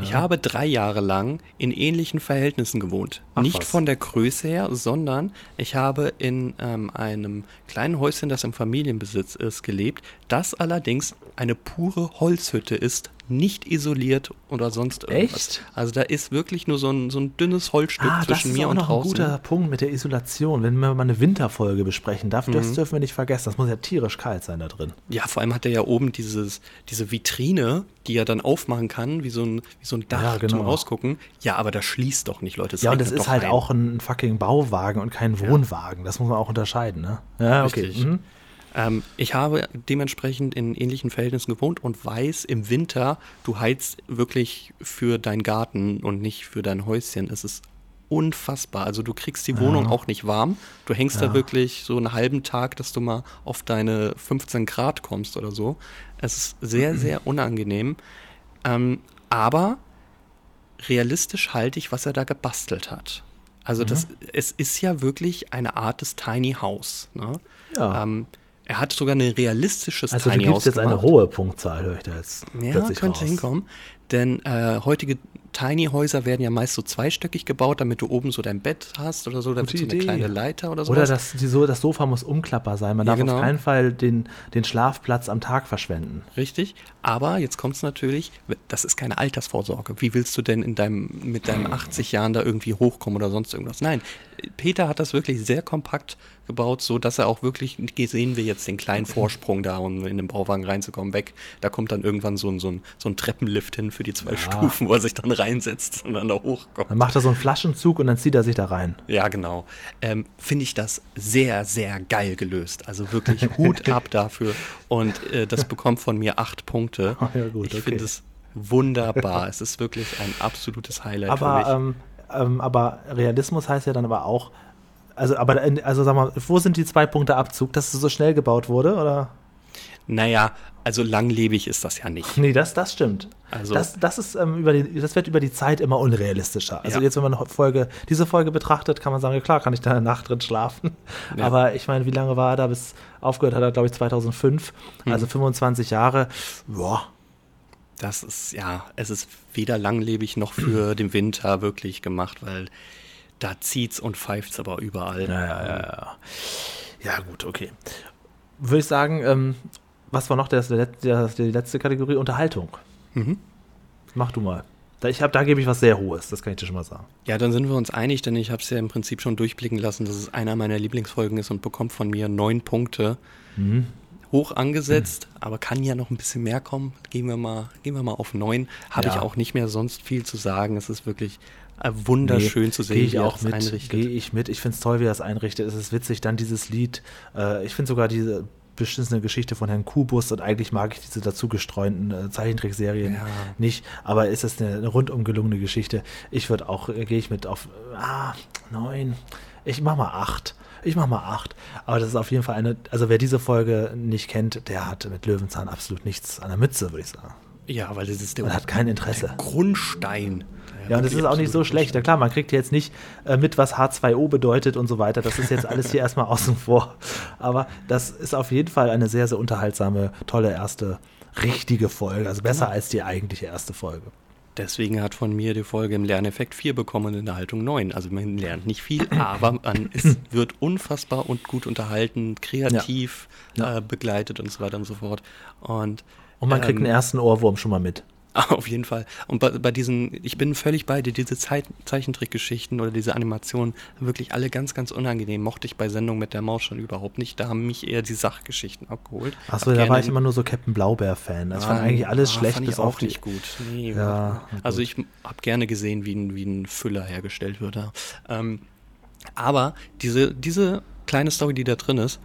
Ich habe drei Jahre lang in ähnlichen Verhältnissen gewohnt. Ach, Nicht was. von der Größe her, sondern ich habe in ähm, einem kleinen Häuschen, das im Familienbesitz ist, gelebt, das allerdings eine pure Holzhütte ist, nicht isoliert oder sonst irgendwas. Echt? Also da ist wirklich nur so ein, so ein dünnes Holzstück Ah, das zwischen ist mir und noch ein draußen. guter Punkt mit der Isolation. Wenn wir mal eine Winterfolge besprechen darf, das Mhm. dürfen wir nicht vergessen. Das muss ja tierisch kalt sein da drin. Ja, vor allem hat er ja oben dieses, diese Vitrine, die er dann aufmachen kann, wie so ein, wie so ein Dach Ja, genau. zum Rausgucken. Ja, aber das schließt doch nicht, Leute. Ja, und das ist halt rein. auch ein fucking Bauwagen und kein Wohnwagen. Das muss man auch unterscheiden, ne? Ja, okay. Richtig. Mhm. Ähm, ich habe dementsprechend in ähnlichen Verhältnissen gewohnt und weiß, im Winter, du heizt wirklich für deinen Garten und nicht für dein Häuschen. Es ist unfassbar. Also du kriegst die Wohnung auch nicht warm. Du hängst da wirklich so einen halben Tag, dass du mal auf deine 15 Grad kommst oder so. Es ist sehr, sehr unangenehm. Ähm, aber realistisch halte ich, was er da gebastelt hat. Also das, es ist ja wirklich eine Art des Tiny House. Ne? Ja. Ähm, er hat sogar ein realistisches Also du Tiny gibst jetzt eine hohe Punktzahl, höre ich da jetzt Ja, könnte raus. hinkommen. Denn äh, heutige Tiny Häuser werden ja meist so zweistöckig gebaut, damit du oben so dein Bett hast oder so, damit Gute so eine kleine Leiter oder so. Oder das, die, so, das Sofa muss umklappbar sein. Man Ja, darf genau. auf keinen Fall den, den Schlafplatz am Tag verschwenden. Richtig. Aber jetzt kommt es natürlich, das ist keine Altersvorsorge. Wie willst du denn in deinem, mit deinen 80 Jahren da irgendwie hochkommen oder sonst irgendwas? Nein, Peter hat das wirklich sehr kompakt gebaut, so dass er auch wirklich, sehen wir jetzt den kleinen Vorsprung da, um in den Bauwagen reinzukommen, weg. Da kommt dann irgendwann so ein, so ein, so ein Treppenlift hin für die zwei Stufen, wo er sich dann reinsetzt und dann da hochkommt. Dann macht er so einen Flaschenzug und dann zieht er sich da rein. Ja, genau. Ähm, Finde ich das sehr, sehr geil gelöst. Also wirklich Hut ab dafür. Und äh, das bekommt von mir acht Punkte. Ah, ja, gut, ich okay. finde es wunderbar. es ist wirklich ein absolutes Highlight für Aber, mich. ähm, ähm, aber Realismus heißt ja dann aber auch, also, aber, also sag mal, wo sind die zwei Punkte Abzug, dass es so schnell gebaut wurde, oder? Naja, also langlebig ist das ja nicht. Nee, das, das stimmt. Also- das, das ist ähm, über die, das wird über die Zeit immer unrealistischer. Also Ja. jetzt, wenn man Folge, diese Folge betrachtet, kann man sagen, klar, kann ich da eine Nacht drin schlafen. Ja. Aber ich meine, wie lange war er da bis aufgehört hat er, glaube ich, 2005, Hm. also 25 Jahre. Boah, Das ist, ja, es ist weder langlebig noch für den Winter wirklich gemacht, weil da zieht's und pfeift's aber überall. Ja, ja, ja, ja. Ja, gut, okay. Würde ich sagen, ähm, was war noch der, der, die letzte Kategorie? Unterhaltung. Mhm. Mach du mal. Da, ich hab, da gebe ich was sehr Hohes, das kann ich dir schon mal sagen. Ja, dann sind wir uns einig, denn ich habe es ja im Prinzip schon durchblicken lassen, dass es einer meiner Lieblingsfolgen ist und bekommt von mir neun Punkte. Mhm. Hoch angesetzt, aber kann ja noch ein bisschen mehr kommen. Gehen wir mal, gehen wir mal auf neun. Habe Ja. ich auch nicht mehr sonst viel zu sagen. Es ist wirklich äh, wunderschön Nee, zu sehen, wie er auch das mit. einrichtet. Gehe ich mit. Ich finde es toll, wie er es einrichtet. Es ist witzig. Dann dieses Lied. Äh, ich finde sogar diese beschissene Geschichte von Herrn Kubus und eigentlich mag ich diese dazugestreuten äh, Zeichentrickserien Ja. nicht, aber ist es eine, eine rundum gelungene Geschichte. Ich würde auch, äh, gehe ich mit auf ah, neun. Ich mach mal acht. Ich mach mal acht. Aber das ist auf jeden Fall eine, also wer diese Folge nicht kennt, der hat mit Löwenzahn absolut nichts an der Mütze, würde ich sagen. Ja, weil das ist der, Man hat kein Interesse. Grundstein Ja, und das ist auch nicht so schlecht. Ja klar, man kriegt jetzt nicht äh, mit, was H2O bedeutet und so weiter. Das ist jetzt alles hier erstmal außen vor. Aber das ist auf jeden Fall eine sehr, sehr unterhaltsame, tolle erste richtige Folge. Also besser als die eigentliche erste Folge. Deswegen hat von mir die Folge im Lerneffekt 4 bekommen in der Haltung 9. Also man lernt nicht viel, aber man es wird unfassbar und gut unterhalten, kreativ Ja. Ja. Äh, begleitet und so weiter und so fort. Und, Und man kriegt ähm, einen ersten Ohrwurm schon mal mit. Auf jeden Fall. Und bei, bei diesen, ich bin völlig bei dir, diese Zeit, Zeichentrickgeschichten oder diese Animationen, wirklich alle ganz, ganz unangenehm. Mochte ich bei Sendung mit der Maus schon überhaupt nicht. Da haben mich eher die Sachgeschichten abgeholt. Achso, da war ich immer nur so Captain Blaubeer-Fan. Das fand Ah, eigentlich alles ah, schlecht, fand bis auch die. nicht gut. Nee, Ja, also ich habe gerne gesehen, wie ein, wie ein Füller hergestellt wird. Ähm, aber diese, diese kleine Story, die da drin ist,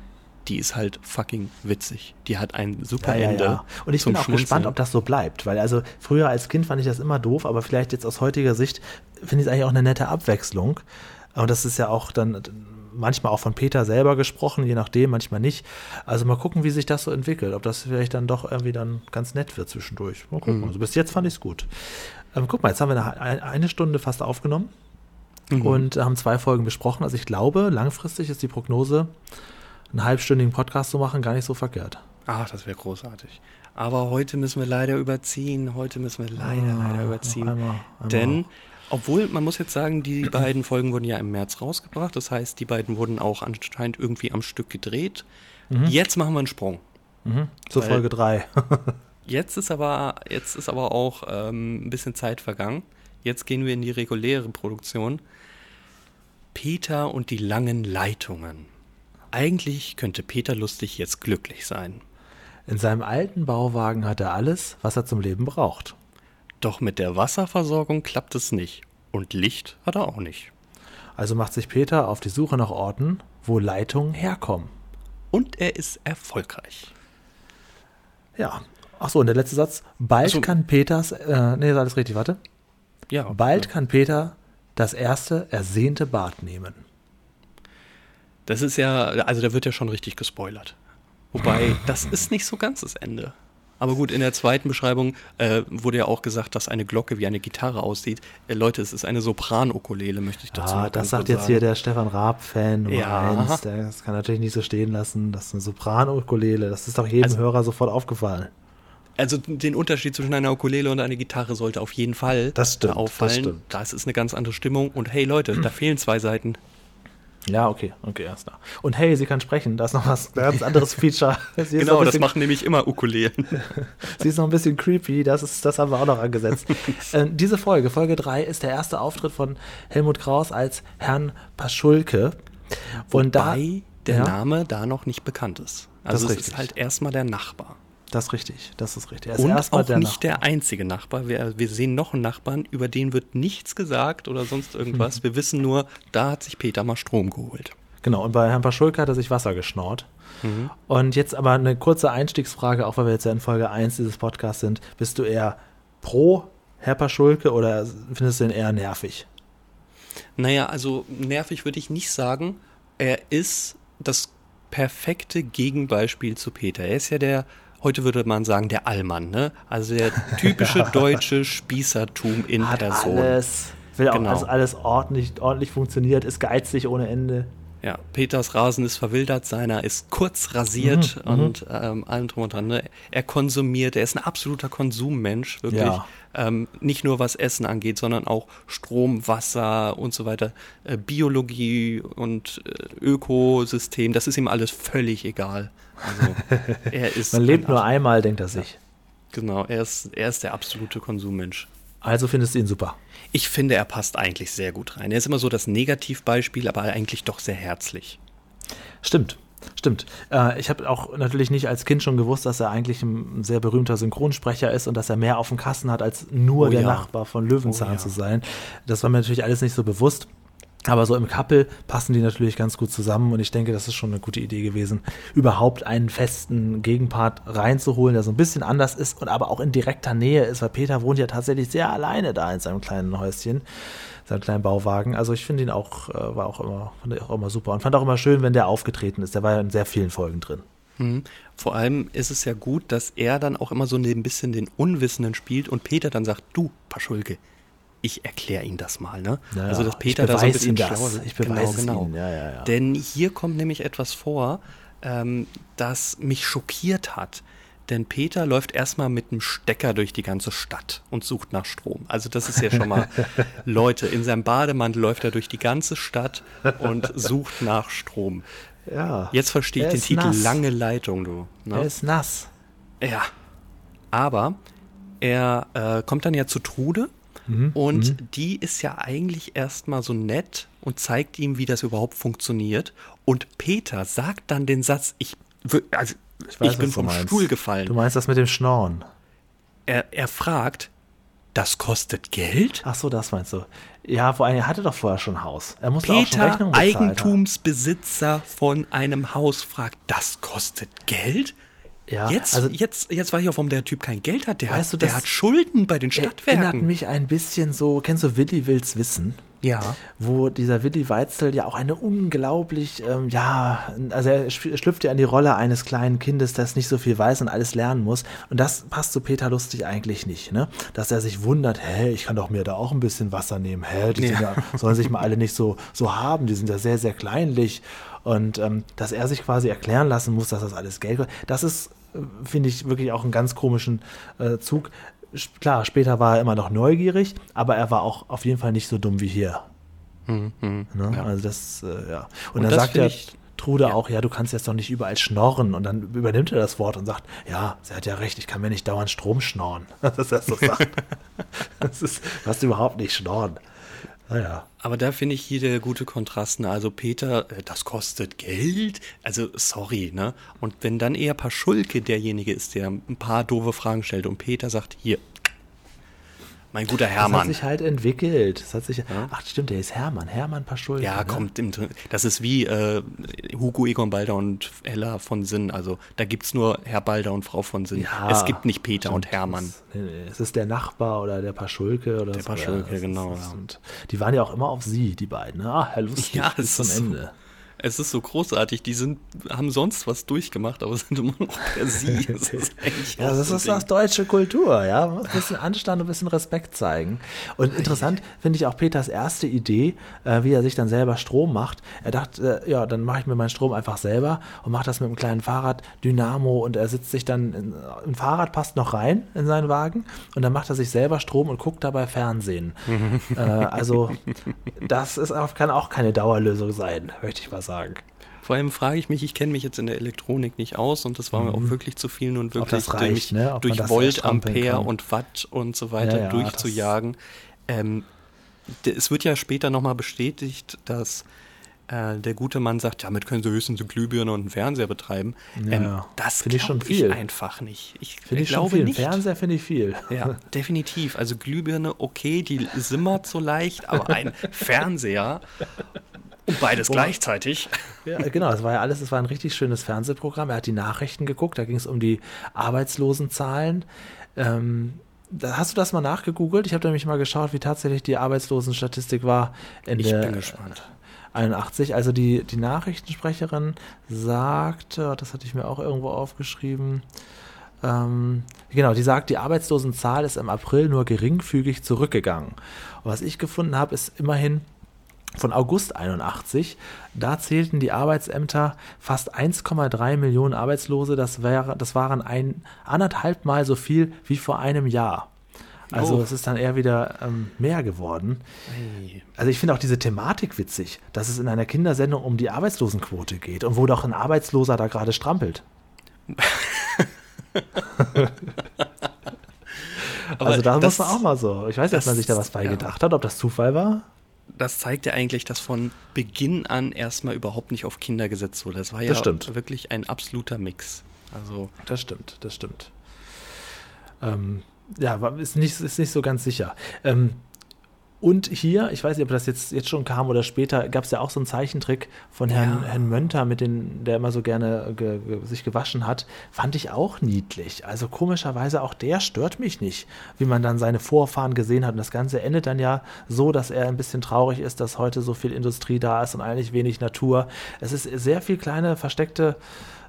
die ist halt fucking witzig. Die hat ein super Ja, ja, Ende. ja. Und ich bin auch Schmunzeln. gespannt, ob das so bleibt, weil also früher als Kind fand ich das immer doof, aber vielleicht jetzt aus heutiger Sicht finde ich es eigentlich auch eine nette Abwechslung. Und das ist ja auch dann manchmal auch von Peter selber gesprochen, je nachdem, manchmal nicht. Also mal gucken, wie sich das so entwickelt, ob das vielleicht dann doch irgendwie dann ganz nett wird zwischendurch. Mal gucken. Mhm. Also bis jetzt fand ich es gut. Ähm, guck mal, jetzt haben wir eine, ein- eine Stunde fast aufgenommen Mhm. und haben zwei Folgen besprochen. Also ich glaube, langfristig ist die Prognose, einen halbstündigen Podcast zu machen, gar nicht so verkehrt. Ach, das wäre großartig. Aber heute müssen wir leider überziehen. Heute müssen wir leider, Ah, leider überziehen. einmal, einmal. Denn, obwohl, man muss jetzt sagen, die beiden Folgen wurden ja im März rausgebracht. Das heißt, die beiden wurden auch anscheinend irgendwie am Stück gedreht. Jetzt machen wir einen Sprung. Mhm. Zur Folge 3. Jetzt ist aber, jetzt ist aber auch ähm, ein bisschen Zeit vergangen. Jetzt gehen wir in die reguläre Produktion. Peter und die langen Leitungen. Eigentlich könnte Peter Lustig jetzt glücklich sein. In seinem alten Bauwagen hat er alles, was er zum Leben braucht. Doch mit der Wasserversorgung klappt es nicht. Und Licht hat er auch nicht. Also macht sich Peter auf die Suche nach Orten, wo Leitungen herkommen. Und er ist erfolgreich. Ja. Ach so, und der letzte Satz. Bald so. kann Peters, äh, nee, ist alles richtig, warte. Ja, Bald kann Peter das erste ersehnte Bad nehmen. Das ist ja, also da wird ja schon richtig gespoilert. Wobei, das ist nicht so ganz das Ende. Aber gut, in der zweiten Beschreibung äh, wurde ja auch gesagt, dass eine Glocke wie eine Gitarre aussieht. Äh, Leute, es ist eine Sopran-Ukulele, möchte ich dazu Ah, noch ganz das sagt kurz jetzt sagen. hier der Stefan Raab-Fan Nummer Ja. eins. Der, das kann natürlich nicht so stehen lassen. Das ist eine Sopran-Ukulele. Das ist doch jedem Also- Hörer sofort aufgefallen. Also den Unterschied zwischen einer Ukulele und einer Gitarre sollte auf jeden Fall Das stimmt, auffallen. das stimmt. Das ist eine ganz andere Stimmung. Und hey Leute, da fehlen zwei Seiten. Ja, okay, okay, erst da. Und hey, sie kann sprechen. Da ist noch was ganz anderes Feature. Genau, das machen nämlich immer Ukulelen. Sie ist noch ein bisschen creepy, das, ist, das haben wir auch noch angesetzt. äh, diese Folge, Folge 3, ist der erste Auftritt von Helmut Kraus als Herrn Paschulke. Und da, Wobei der ja, Name da noch nicht bekannt ist. Also es richtig. ist halt erstmal der Nachbar. Das ist richtig, das ist richtig. Er ist Und auch der nicht Nachbar. der einzige Nachbar. Wir, wir sehen noch einen Nachbarn, über den wird nichts gesagt oder sonst irgendwas. Mhm. Wir wissen nur, da hat sich Peter mal Strom geholt. Genau, und bei Herrn Paschulke hat er sich Wasser geschnort. Mhm. Und jetzt aber eine kurze Einstiegsfrage, auch weil wir jetzt ja in Folge 1 dieses Podcasts sind. Bist du eher pro Herr Paschulke oder findest du ihn eher nervig? Naja, also nervig würde ich nicht sagen. Er ist das perfekte Gegenbeispiel zu Peter. Er ist ja der, heute würde man sagen, der Allmann, ne? Also der typische deutsche Spießertum in Hat Person. alles, will auch, Genau. dass alles ordentlich, ordentlich funktioniert, ist geizig ohne Ende. Ja, Peters Rasen ist verwildert, seiner ist kurz rasiert Mhm, und ähm, allem drum und dran. Ne? Er konsumiert, er ist ein absoluter Konsummensch, wirklich. Ja. Ähm, nicht nur was Essen angeht, sondern auch Strom, Wasser und so weiter. Äh, Biologie und äh, Ökosystem, das ist ihm alles völlig egal. Also er ist. Man lebt nur einmal, denkt er sich. Genau, er ist, er ist der absolute Konsummensch. Also findest du ihn super. Ich finde, er passt eigentlich sehr gut rein. Er ist immer so das Negativbeispiel, aber eigentlich doch sehr herzlich. Stimmt, stimmt. Äh, ich habe auch natürlich nicht als Kind schon gewusst, dass er eigentlich ein sehr berühmter Synchronsprecher ist und dass er mehr auf dem Kasten hat, als nur Oh der ja. Nachbar von Löwenzahn Oh ja. zu sein. Das war mir natürlich alles nicht so bewusst. Aber so im Couple passen die natürlich ganz gut zusammen und ich denke, das ist schon eine gute Idee gewesen, überhaupt einen festen Gegenpart reinzuholen, der so ein bisschen anders ist und aber auch in direkter Nähe ist, weil Peter wohnt ja tatsächlich sehr alleine da in seinem kleinen Häuschen, seinem kleinen Bauwagen. Also ich finde ihn auch, äh, war auch immer, fand auch immer super und fand auch immer schön, wenn der aufgetreten ist. Der war ja in sehr vielen Folgen drin. Mhm. Vor allem ist es ja gut, dass er dann auch immer so ein bisschen den Unwissenden spielt und Peter dann sagt, du, Paschulke, ich erkläre Ihnen das mal, ne? Ja, also, dass Peter da so ein bisschen schlauer ist. Ich beweise es genau, Ihnen. Ja, ja. Denn hier kommt nämlich etwas vor, ähm, das mich schockiert hat. Denn Peter läuft erstmal mit einem Stecker durch die ganze Stadt und sucht nach Strom. Also das ist ja schon mal, Leute, in seinem Bademantel läuft er durch die ganze Stadt und sucht nach Strom. ja. Jetzt verstehe Er ich den Titel nass. Lange Leitung, du. Er Ne? ist nass. Ja. Aber er äh, kommt dann ja zu Trude Mhm, und die ist ja eigentlich erstmal so nett und zeigt ihm, wie das überhaupt funktioniert. Und Peter sagt dann den Satz, ich, also, ich, weiß, bin was du vom meinst. Stuhl gefallen. Du meinst das mit dem Schnorren? Er, er fragt, das kostet Geld? Ach so, das meinst du. Ja, vor allem, er hatte doch vorher schon ein Haus. Er musste auch schon Peter, Rechnungen bezahlt haben. Eigentumsbesitzer von einem Haus, fragt, das kostet Geld? Ja, jetzt, also- jetzt, jetzt weiß ich auch, warum der Typ kein Geld hat. Der, Weißt du, hat, der das hat Schulden bei den Erinnert Stadtwerken. mich ein bisschen so, kennst du Willi Wills Wissen? Ja. wo dieser Willi Weitzel ja auch eine unglaublich, ähm, ja, also er schlüpft ja in die Rolle eines kleinen Kindes, das nicht so viel weiß und alles lernen muss. Und das passt zu Peter Lustig eigentlich nicht, ne? Dass er sich wundert, hä, ich kann doch mir da auch ein bisschen Wasser nehmen, hä, die sind Ja. ja, sollen sich mal alle nicht so, so haben, die sind ja sehr, sehr kleinlich. Und ähm, dass er sich quasi erklären lassen muss, dass das alles Geld kostet, das ist, finde ich, wirklich auch einen ganz komischen äh, Zug. Klar, später war er immer noch neugierig, aber er war auch auf jeden Fall nicht so dumm wie hier. Ne? ja. Also das, äh, ja. Und, Und dann sagt ich- Trude ja. auch, ja, du kannst jetzt doch nicht überall schnorren. Und dann übernimmt er das Wort und sagt, ja, sie hat ja recht, ich kann mir nicht dauernd Strom schnorren. Dass er so sagt. das ist, du hast überhaupt nicht schnorren. Naja. Aber da finde ich hier der gute Kontrast. Ne? Also Peter, äh, das kostet Geld. Also sorry, ne? Und wenn dann eher Paschulke derjenige ist, der ein paar doofe Fragen stellt und Peter sagt, hier, mein guter Das hat Hermann. sich halt entwickelt. Das hat sich, Ach, stimmt, der ist Hermann. Hermann Paschulke. Ja, ne? kommt im, das ist wie äh, Hugo Egon Balder und Ella von Sinn. Also da gibt's nur Herr Balder und Frau von Sinn. Ja, es gibt nicht Peter und stimmt. Hermann. Das, nee, nee, es ist der Nachbar oder der Paschulke oder Der so. Paschulke, genau, Ist, ja. und die waren ja auch immer auf sie, die beiden. ne? Ah, Herr Lustig, Ja, bis es zum ist Ende. So, es ist so großartig. Die sind, haben sonst was durchgemacht, aber sind immer noch per Sie. Das ist Ja, das so ist das deutsche Kultur, ja. Ein bisschen Anstand und ein bisschen Respekt zeigen. Und interessant finde ich auch Peters erste Idee, äh, wie er sich dann selber Strom macht. Er dachte, äh, ja, dann mache ich mir meinen Strom einfach selber und mache das mit einem kleinen Fahrrad Dynamo und er sitzt sich dann, in, ein Fahrrad passt noch rein in seinen Wagen und dann macht er sich selber Strom und guckt dabei Fernsehen. äh, also das ist kann auch keine Dauerlösung sein, möchte ich mal sagen. Vor allem frage ich mich, ich kenne mich jetzt in der Elektronik nicht aus und das war mir auch wirklich zu viel Mhm. Ob wirklich reicht, durch, ne? Durch Volt, Ampere kann. und Watt und so weiter Ja, ja, durchzujagen. Ähm, es wird ja später nochmal bestätigt, dass äh, der gute Mann sagt, damit können Sie höchstens eine Glühbirne und einen Fernseher betreiben. Ja, ähm, das Finde ich schon glaube ich viel. einfach nicht. Ich Finde ich glaube viel. Nicht. Fernseher finde ich viel. Ja, definitiv. Also Glühbirne, okay, die simmert so leicht, aber ein Fernseher und beides gleichzeitig. Ja, genau, es war ja alles, es war ein richtig schönes Fernsehprogramm. Er hat die Nachrichten geguckt, da ging es um die Arbeitslosenzahlen. Ähm, hast du das mal nachgegoogelt? Ich habe nämlich mal geschaut, wie tatsächlich die Arbeitslosenstatistik war in Ich der bin gespannt. 81. Also die, die Nachrichtensprecherin sagt, äh, das hatte ich mir auch irgendwo aufgeschrieben, ähm, genau, die sagt, die Arbeitslosenzahl ist im April nur geringfügig zurückgegangen. Und was ich gefunden habe, ist immerhin von August 81. Da zählten die Arbeitsämter fast 1,3 Millionen Arbeitslose. Das, wäre, das waren ein anderthalb Mal so viel wie vor einem Jahr. Also Oh. es ist dann eher wieder ähm, mehr geworden. Also ich finde auch diese Thematik witzig, dass es in einer Kindersendung um die Arbeitslosenquote geht und wo doch ein Arbeitsloser da gerade strampelt. Also da muss man auch mal so. Ich weiß nicht, ob man sich da was bei ja. gedacht hat, ob das Zufall war. Das zeigt ja eigentlich, dass von Beginn an erstmal überhaupt nicht auf Kinder gesetzt wurde. Das war ja Das stimmt. wirklich ein absoluter Mix. Also Das stimmt, das stimmt. Ähm, ja, ist nicht, ist nicht so ganz sicher. Ähm, und hier, ich weiß nicht, ob das jetzt, jetzt schon kam oder später, gab es ja auch so einen Zeichentrick von Herrn, Ja. Herrn Mönter, mit den, der immer so gerne ge, ge, sich gewaschen hat. Fand ich auch niedlich. Also komischerweise auch der stört mich nicht, wie man dann seine Vorfahren gesehen hat. Und das Ganze endet dann ja so, dass er ein bisschen traurig ist, dass heute so viel Industrie da ist und eigentlich wenig Natur. Es ist sehr viel kleine versteckte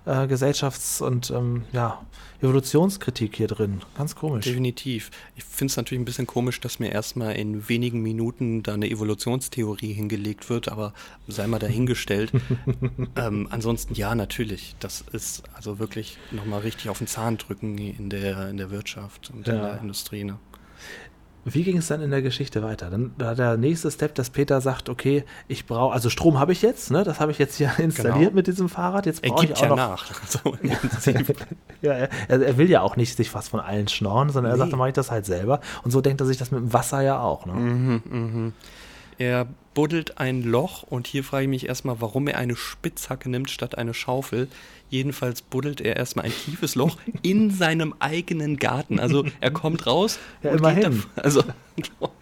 äh, Gesellschafts- und ähm, ja, Evolutionskritik hier drin. Ganz komisch. Definitiv. Ich finde es natürlich ein bisschen komisch, dass mir erstmal in wenigen Minuten da eine Evolutionstheorie hingelegt wird, aber sei mal dahingestellt. ähm, ansonsten ja, natürlich. Das ist also wirklich nochmal richtig auf den Zahn drücken in der, in der Wirtschaft und ja. in der Industrie. Ne? Wie ging es dann in der Geschichte weiter? Dann war der nächste Step, dass Peter sagt, okay, ich brauche, also Strom habe ich jetzt, ne? Das habe ich jetzt hier installiert genau. mit diesem Fahrrad. Jetzt brauche ich auch ja noch. nach. So ja, er, er, will ja auch nicht sich was von allen schnorren, sondern nee. er sagt, dann mache ich das halt selber. Und so denkt er sich das mit dem Wasser ja auch. Ne? Mhm, mh. Er buddelt ein Loch und hier frage ich mich erstmal, warum er eine Spitzhacke nimmt statt eine Schaufel. Jedenfalls buddelt er erstmal ein tiefes Loch in seinem eigenen Garten. Also er kommt raus. Ja, immerhin. also,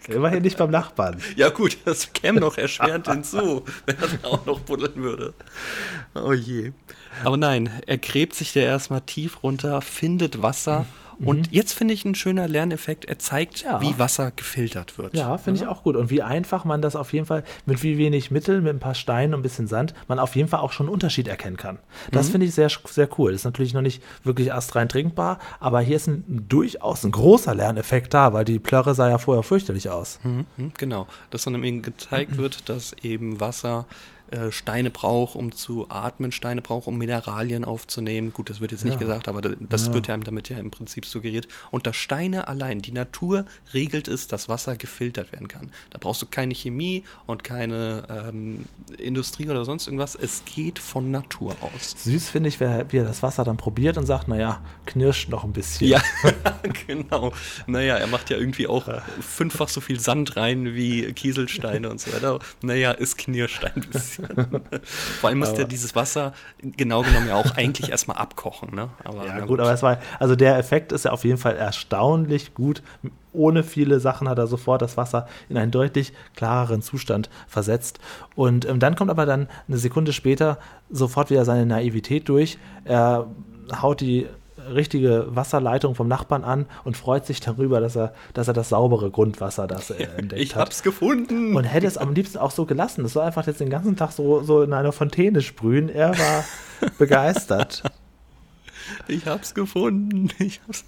immerhin nicht beim Nachbarn. Ja gut, das käme noch erschwerend hinzu, wenn er auch noch buddeln würde. Oh je. Aber nein, er gräbt sich da erstmal tief runter, findet Wasser und mhm. jetzt finde ich ein schöner Lerneffekt. Er zeigt, ja. wie Wasser gefiltert wird. Ja, finde ja. ich auch gut. Und wie einfach man das auf jeden Fall mit wie wenig Mitteln, mit ein paar Steinen und ein bisschen Sand, man auf jeden Fall auch schon einen Unterschied erkennen kann. Das mhm. finde ich sehr, sehr cool. Ist natürlich noch nicht wirklich astrein trinkbar, aber hier ist ein, durchaus ein großer Lerneffekt da, weil die Plörre sah ja vorher fürchterlich aus. Mhm. mhm genau. Dass dann eben gezeigt wird, dass eben Wasser äh, Steine braucht, um zu atmen, Steine braucht, um Mineralien aufzunehmen. Gut, das wird jetzt nicht ja. gesagt, aber das ja. wird ja damit ja im Prinzip suggeriert. Und dass Steine allein, die Natur regelt es, dass Wasser gefiltert werden kann. Da brauchst du keine Chemie und keine ähm, Industrie oder sonst irgendwas. Es geht von Natur aus. Süß finde ich, wie er das Wasser dann probiert und sagt, naja, knirscht noch ein bisschen. Ja, genau. Naja, er macht ja irgendwie auch fünffach so viel Sand rein wie Kieselsteine und so weiter. Naja, es knirscht ein bisschen. Vor allem müsste dieses Wasser genau genommen ja auch eigentlich erstmal abkochen. Ne? Aber, ja, gut, gut, aber es war, also der Effekt ist ja auf jeden Fall erstaunlich gut. Ohne viele Sachen hat er sofort das Wasser in einen deutlich klareren Zustand versetzt. Und ähm, dann kommt aber dann eine Sekunde später sofort wieder seine Naivität durch. Er haut die richtige Wasserleitung vom Nachbarn an und freut sich darüber, dass er, dass er das saubere Grundwasser das äh, entdeckt ich hat. Ich hab's gefunden. Und hätte es am liebsten auch so gelassen. Das soll einfach jetzt den ganzen Tag so, so in einer Fontäne sprühen. Er war begeistert. Ich hab's gefunden. Ich, hab's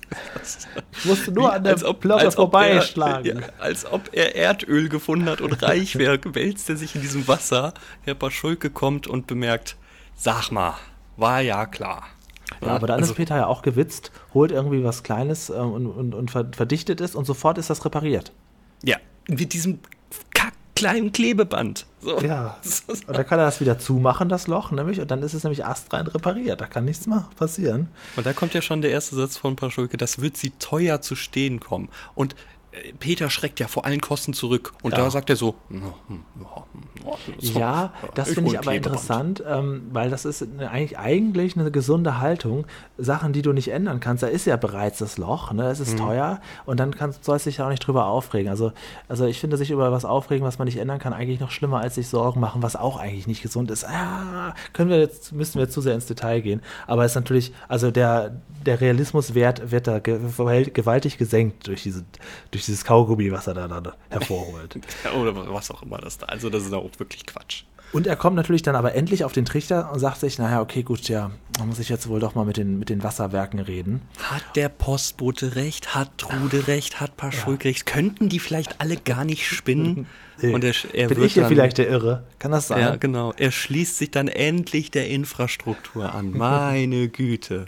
ich musste nur Wie, an der Plörre vorbeischlagen. Ja, als ob er Erdöl gefunden hat und reich wäre, wälzt er sich in diesem Wasser. Herr Paschulke kommt und bemerkt, sag mal, war ja klar. Ja, aber dann also, ist Peter ja auch gewitzt, holt irgendwie was Kleines äh, und, und, und verdichtet ist und sofort ist das repariert. Ja, mit diesem kleinen Klebeband. So. Ja, und dann kann er das wieder zumachen, das Loch, nämlich, und dann ist es nämlich astrein repariert. Da kann nichts mehr passieren. Und da kommt ja schon der erste Satz von Paschulke, das wird sie teuer zu stehen kommen. Und Peter schreckt ja vor allen Kosten zurück. Und ja. da sagt er so, hm, hm, so ja, das finde ich aber interessant, ähm, weil das ist eigentlich, eigentlich eine gesunde Haltung. Sachen, die du nicht ändern kannst, da ist ja bereits das Loch, ne? es ist mhm. teuer und dann kannst, sollst du dich ja auch nicht drüber aufregen. Also, also ich finde sich über was aufregen, was man nicht ändern kann, eigentlich noch schlimmer, als sich Sorgen machen, was auch eigentlich nicht gesund ist. Ah, können wir jetzt, müssen wir jetzt zu sehr ins Detail gehen. Aber es ist natürlich, also der, der Realismuswert wird da gewaltig gesenkt durch diese, durch durch dieses Kaugummi, was er da dann hervorholt. Oder was auch immer das da. Also das ist auch wirklich Quatsch. Und er kommt natürlich dann aber endlich auf den Trichter und sagt sich, naja, okay, gut, ja, da muss ich jetzt wohl doch mal mit den, mit den Wasserwerken reden. Hat der Postbote recht? Hat Trude recht? Hat Paschulke ja. recht? Könnten die vielleicht alle gar nicht spinnen? Und er, er Bin ich hier dann, vielleicht der Irre? Kann das sein? Ja, genau. Er schließt sich dann endlich der Infrastruktur an. Meine Güte.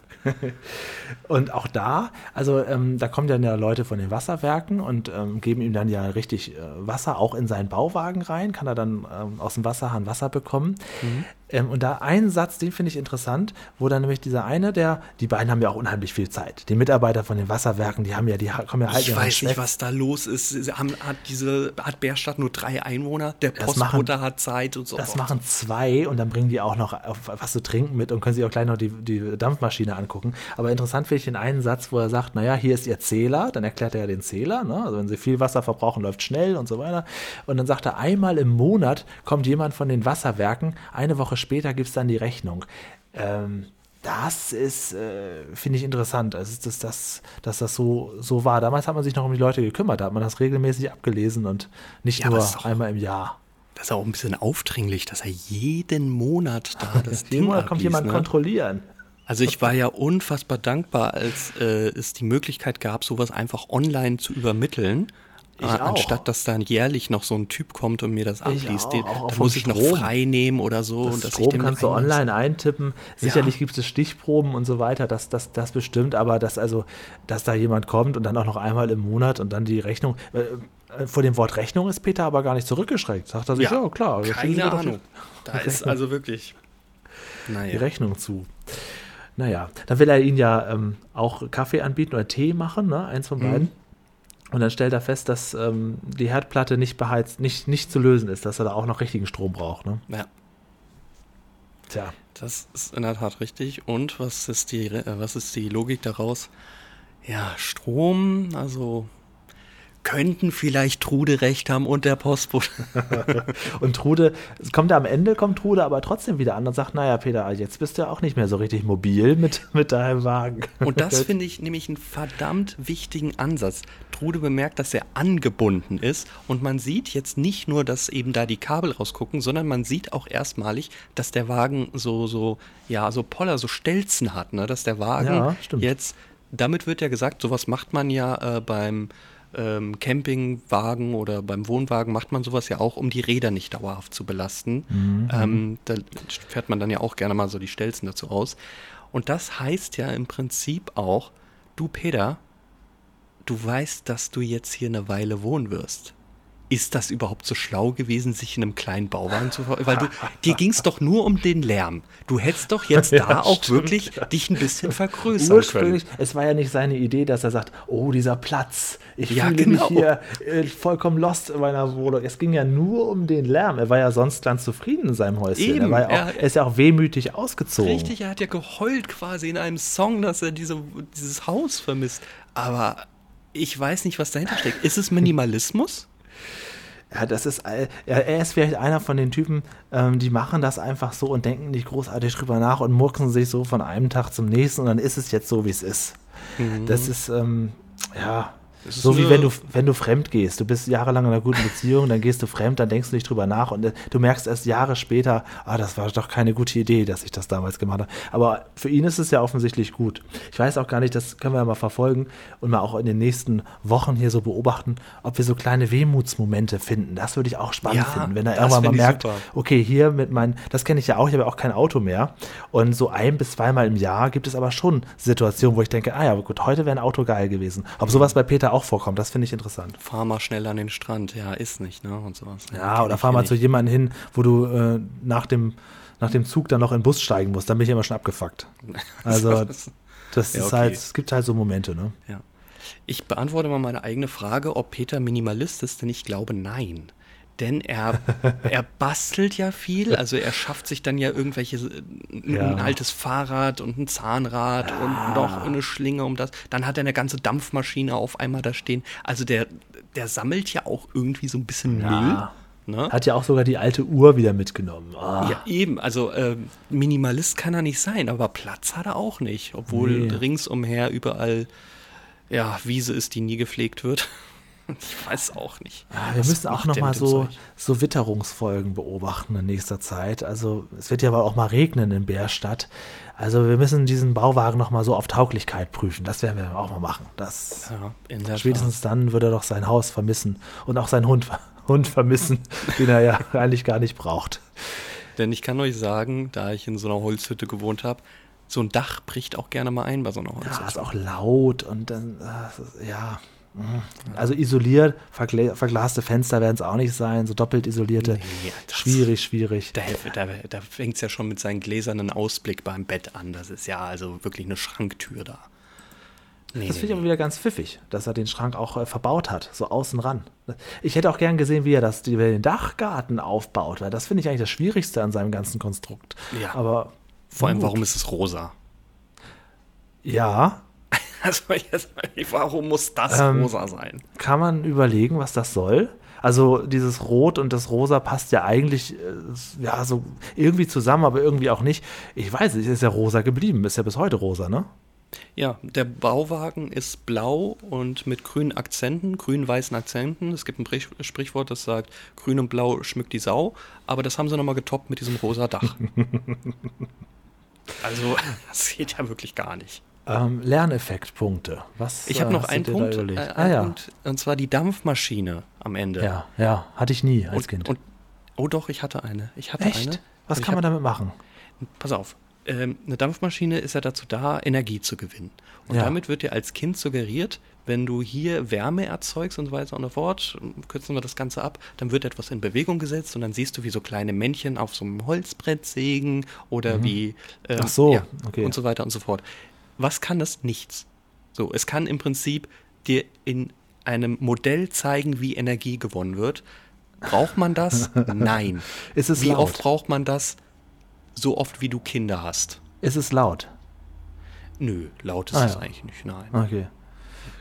und auch da, also ähm, da kommen dann ja Leute von den Wasserwerken und ähm, geben ihm dann ja richtig äh, Wasser auch in seinen Bauwagen rein, kann er dann ähm, aus dem Wasserhahn Wasser bekommen. Mhm. Ähm, und da ein Satz, den finde ich interessant, wo dann nämlich dieser eine, der, die beiden haben ja auch unheimlich viel Zeit. Die Mitarbeiter von den Wasserwerken, die haben ja, die kommen ja halt. Ich weiß nicht, was da los ist. Sie haben, hat diese, hat Bärstadt nur drei Einwohner, der Postbote hat Zeit und so. Das machen zwei und dann bringen die auch noch was zu trinken mit und können sich auch gleich noch die, die Dampfmaschine angucken. Aber interessant finde ich den einen Satz, wo er sagt, naja, hier ist ihr Zähler, dann erklärt er ja den Zähler, ne? also wenn sie viel Wasser verbrauchen, läuft schnell und so weiter. Und dann sagt er, einmal im Monat kommt jemand von den Wasserwerken, eine Woche später gibt es dann die Rechnung. Ähm, das ist, äh, finde ich interessant, also dass das, dass das so, so war. Damals hat man sich noch um die Leute gekümmert, da hat man das regelmäßig abgelesen und nicht ja, nur einmal im Jahr. Das ist auch ein bisschen aufdringlich, dass er jeden Monat da das Jeden Monat kommt jemand ne? kontrollieren. Also ich war ja unfassbar dankbar, als äh, es die Möglichkeit gab, sowas einfach online zu übermitteln. Ich auch. Anstatt dass dann jährlich noch so ein Typ kommt und mir das abliest. Den- auch da vom muss ich noch Strom. frei nehmen oder so. Das und dass ich Strom den kannst du online eintippen. Sicherlich gibt es Stichproben und so weiter, das, das, das bestimmt, aber dass also, dass da jemand kommt und dann auch noch einmal im Monat und dann die Rechnung. Äh, äh, vor dem Wort Rechnung ist Peter aber gar nicht zurückgeschreckt. Sagt er sich, ja, klar, Sie mir Keine Ahnung. Da ist also wirklich. die Naja. Rechnung zu. Naja, dann will er ihnen ja ähm, auch Kaffee anbieten oder Tee machen, ne? eins von beiden. Und dann stellt er fest, dass ähm, die Herdplatte nicht beheizt, nicht, nicht zu lösen ist, dass er da auch noch richtigen Strom braucht. Ne? Ja, Tja, das ist in der Tat richtig. Und was ist die, äh, was ist die Logik daraus? Ja, Strom, also könnten vielleicht Trude recht haben und der Postbote. Und Trude, es kommt ja am Ende, kommt Trude aber trotzdem wieder an und sagt, naja, Peter, jetzt bist du ja auch nicht mehr so richtig mobil mit, mit deinem Wagen. Und das finde ich nämlich einen verdammt wichtigen Ansatz. Trude bemerkt, dass er angebunden ist und man sieht jetzt nicht nur, dass eben da die Kabel rausgucken, sondern man sieht auch erstmalig, dass der Wagen so, so, ja, so Poller, so Stelzen hat, ne? dass der Wagen Ja, jetzt, damit wird ja gesagt, sowas macht man ja äh, beim ähm, Campingwagen oder beim Wohnwagen macht man sowas ja auch, um die Räder nicht dauerhaft zu belasten. Mhm. Ähm, da fährt man dann ja auch gerne mal so die Stelzen dazu aus. Und das heißt ja im Prinzip auch, du Peter, du weißt, dass du jetzt hier eine Weile wohnen wirst. Ist das überhaupt so schlau gewesen, sich in einem kleinen Bauwagen zu ver... Weil du, dir ging es doch nur um den Lärm. Du hättest doch jetzt Ja, da auch stimmt, wirklich dich ein bisschen vergrößern können. Ursprünglich, es war ja nicht seine Idee, dass er sagt, oh, dieser Platz, ich Ja, fühle genau. mich hier äh, vollkommen lost in meiner Wohnung. Es ging ja nur um den Lärm. Er war ja sonst ganz zufrieden in seinem Häuschen. er, Eben, war ja auch, er- er ist ja auch wehmütig ausgezogen. Richtig, er hat ja geheult quasi in einem Song, dass er diese, dieses Haus vermisst. Aber ich weiß nicht, was dahinter steckt. Ist es Minimalismus? Ja, das ist, er, ist vielleicht einer von den Typen, ähm, die machen das einfach so und denken nicht großartig drüber nach und murksen sich so von einem Tag zum nächsten und dann ist es jetzt so, wie es ist. Das ist, ähm, ja, so wie wenn du, wenn du fremd gehst. Du bist jahrelang in einer guten Beziehung, dann gehst du fremd, dann denkst du nicht drüber nach und äh, du merkst erst Jahre später, ah, das war doch keine gute Idee, dass ich das damals gemacht habe. Aber für ihn ist es ja offensichtlich gut. Ich weiß auch gar nicht, das können wir ja mal verfolgen und mal auch in den nächsten Wochen hier so beobachten, ob wir so kleine Wehmutsmomente finden. Das würde ich auch spannend Ja, finden, wenn er irgendwann mal merkt, super. okay, hier mit meinen, das kenne ich ja auch, ich habe ja auch kein Auto mehr. Und so ein bis zweimal im Jahr gibt es aber schon Situationen, wo ich denke, ah ja, gut, heute wäre ein Auto geil gewesen. Ob sowas bei Peter auch vorkommt, das finde ich interessant. Fahr mal schnell an den Strand. Ja, ist nicht, ne? Und sowas. Ja, kenn oder fahr mal zu jemandem hin, wo du äh, nach, dem, nach dem Zug dann noch in den Bus steigen musst. Dann bin ich immer schon abgefuckt. Also, das ist Ja, okay. halt, es gibt halt so Momente, ne? Ja. Ich beantworte mal meine eigene Frage, ob Peter Minimalist ist, denn ich glaube nein. Denn er, er bastelt ja viel, also er schafft sich dann ja irgendwelche, äh, ein, Ja. ein altes Fahrrad und ein Zahnrad und noch eine Schlinge um das. Dann hat er eine ganze Dampfmaschine auf einmal da stehen. Also der, der sammelt ja auch irgendwie so ein bisschen Ja. Müll. Ne? Hat ja auch sogar die alte Uhr wieder mitgenommen. Ah. Ja, eben. Also ähm, Minimalist kann er nicht sein, aber Platz hat er auch nicht. Obwohl Nee. ringsumher überall ja, Wiese ist, die nie gepflegt wird. Ich weiß auch nicht. Ja, wir müssen auch macht noch der mal mit dem so, Zeug? so Witterungsfolgen beobachten in nächster Zeit. Also es wird ja wohl auch mal regnen in Bärstadt. Also wir müssen diesen Bauwagen noch mal so auf Tauglichkeit prüfen. Das werden wir auch mal machen. Das Ja, spätestens dann wird er doch sein Haus vermissen und auch seinen Hund, Hund vermissen, den er ja eigentlich gar nicht braucht. Denn ich kann euch sagen, da ich in so einer Holzhütte gewohnt habe, so ein Dach bricht auch gerne mal ein bei so einer Holzhütte. Ja, ist auch laut und dann, äh, ja. Mhm. Also isoliert, vergla verglaste Fenster werden es auch nicht sein, so doppelt isolierte. Nee, schwierig, schwierig. Da, da, da fängt es ja schon mit seinem gläsernen Ausblick beim Bett an. Das ist ja also wirklich eine Schranktür da. Nee, Das nee, finde ich aber wieder ganz pfiffig, dass er den Schrank auch äh, verbaut hat, so außen ran. Ich hätte auch gern gesehen, wie er das, wie er den Dachgarten aufbaut, weil das finde ich eigentlich das Schwierigste an seinem ganzen Konstrukt. Ja. Aber Vor allem, gut. warum ist es rosa? Ja, Also, jetzt, warum muss das Ähm, rosa sein? kann man überlegen, was das soll. Also dieses Rot und das Rosa passt ja eigentlich äh, ja so irgendwie zusammen, aber irgendwie auch nicht. Ich weiß nicht, ist ja rosa geblieben, ist ja bis heute rosa, ne? Ja, der Bauwagen ist blau und mit grünen Akzenten, grün-weißen Akzenten. Es gibt ein Sprichwort, das sagt, grün und blau schmückt die Sau. Aber das haben sie nochmal getoppt mit diesem rosa Dach. Also, das geht ja wirklich gar nicht. Ähm, Lerneffektpunkte. Was Ich habe äh, noch einen Punkt, äh, überlegt? einen ah, ja. Punkt, und zwar die Dampfmaschine am Ende. ja, ja, hatte ich nie als und, Kind. Und, oh doch, ich hatte eine. Ich hatte Echt? eine. Was kann man hab- damit machen? Pass auf. Ähm, eine Dampfmaschine ist ja dazu da, Energie zu gewinnen. Und Ja. damit wird dir als Kind suggeriert, wenn du hier Wärme erzeugst und so weiter und so fort, kürzen wir das Ganze ab, dann wird etwas in Bewegung gesetzt und dann siehst du, wie so kleine Männchen auf so einem Holzbrett sägen oder wie ähm, Mhm. Ach so, okay. und so weiter und so fort. Was kann das? Nichts. So, es kann im Prinzip dir in einem Modell zeigen, wie Energie gewonnen wird. Braucht man das? Nein. Ist es wie laut? oft braucht man das? So oft, wie du Kinder hast. Ist es laut? Nö, laut ist Ah, es ja. eigentlich nicht, nein. Okay.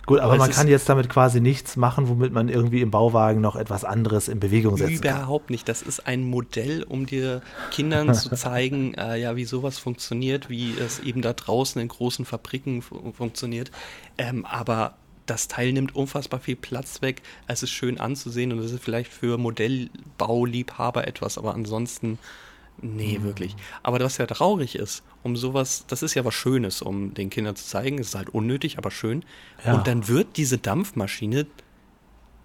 Gut, aber, Aber man kann jetzt damit quasi nichts machen, womit man irgendwie im Bauwagen noch etwas anderes in Bewegung setzen kann. Überhaupt nicht. Das ist ein Modell, um dir Kindern zu zeigen, äh, ja, wie sowas funktioniert, wie es eben da draußen in großen Fabriken fu- funktioniert. Ähm, aber das Teil nimmt unfassbar viel Platz weg. Es ist schön anzusehen und es ist vielleicht für Modellbauliebhaber etwas, aber ansonsten, nee, Mhm. wirklich. Aber was ja traurig ist, um sowas, das ist ja was Schönes, um den Kindern zu zeigen, es ist halt unnötig, aber schön. Ja. Und dann wird diese Dampfmaschine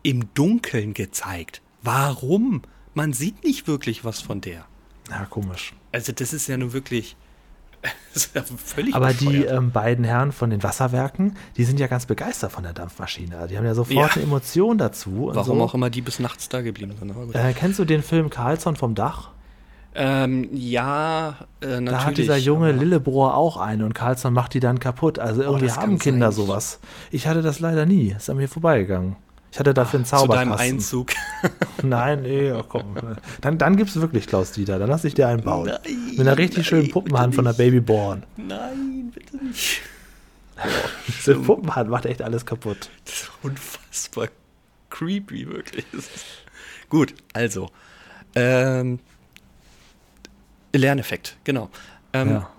im Dunkeln gezeigt. Warum? Man sieht nicht wirklich was von der. Ja, komisch. Also das ist ja nun wirklich das ist ja völlig Aber die bescheuert. ähm, beiden Herren von den Wasserwerken, die sind ja ganz begeistert von der Dampfmaschine. Die haben ja sofort Ja. eine Emotion dazu. und Warum so. auch immer die bis nachts da geblieben sind. Äh, kennst du den Film Carlson vom Dach? Ähm, ja, äh, natürlich. Da hat dieser junge Lillebrohr auch eine und Carlson macht die dann kaputt. Also irgendwie das kann haben Kinder sein. sowas. Ich hatte das leider nie. Ist an mir vorbeigegangen. Ich hatte dafür einen Zu deinem Zauberkasten. Einzug. Nein, nee, oh, komm. Dann, dann gibt es wirklich Klaus Dieter. Dann lass ich dir einen bauen. Nein, Mit einer richtig nein, schönen Puppenhand von der. Babyborn. Nein, bitte nicht. Diese Puppenhand macht echt alles kaputt. Das ist unfassbar creepy, wirklich. Gut, also. Ähm, Lerneffekt, genau. Ähm, Ja.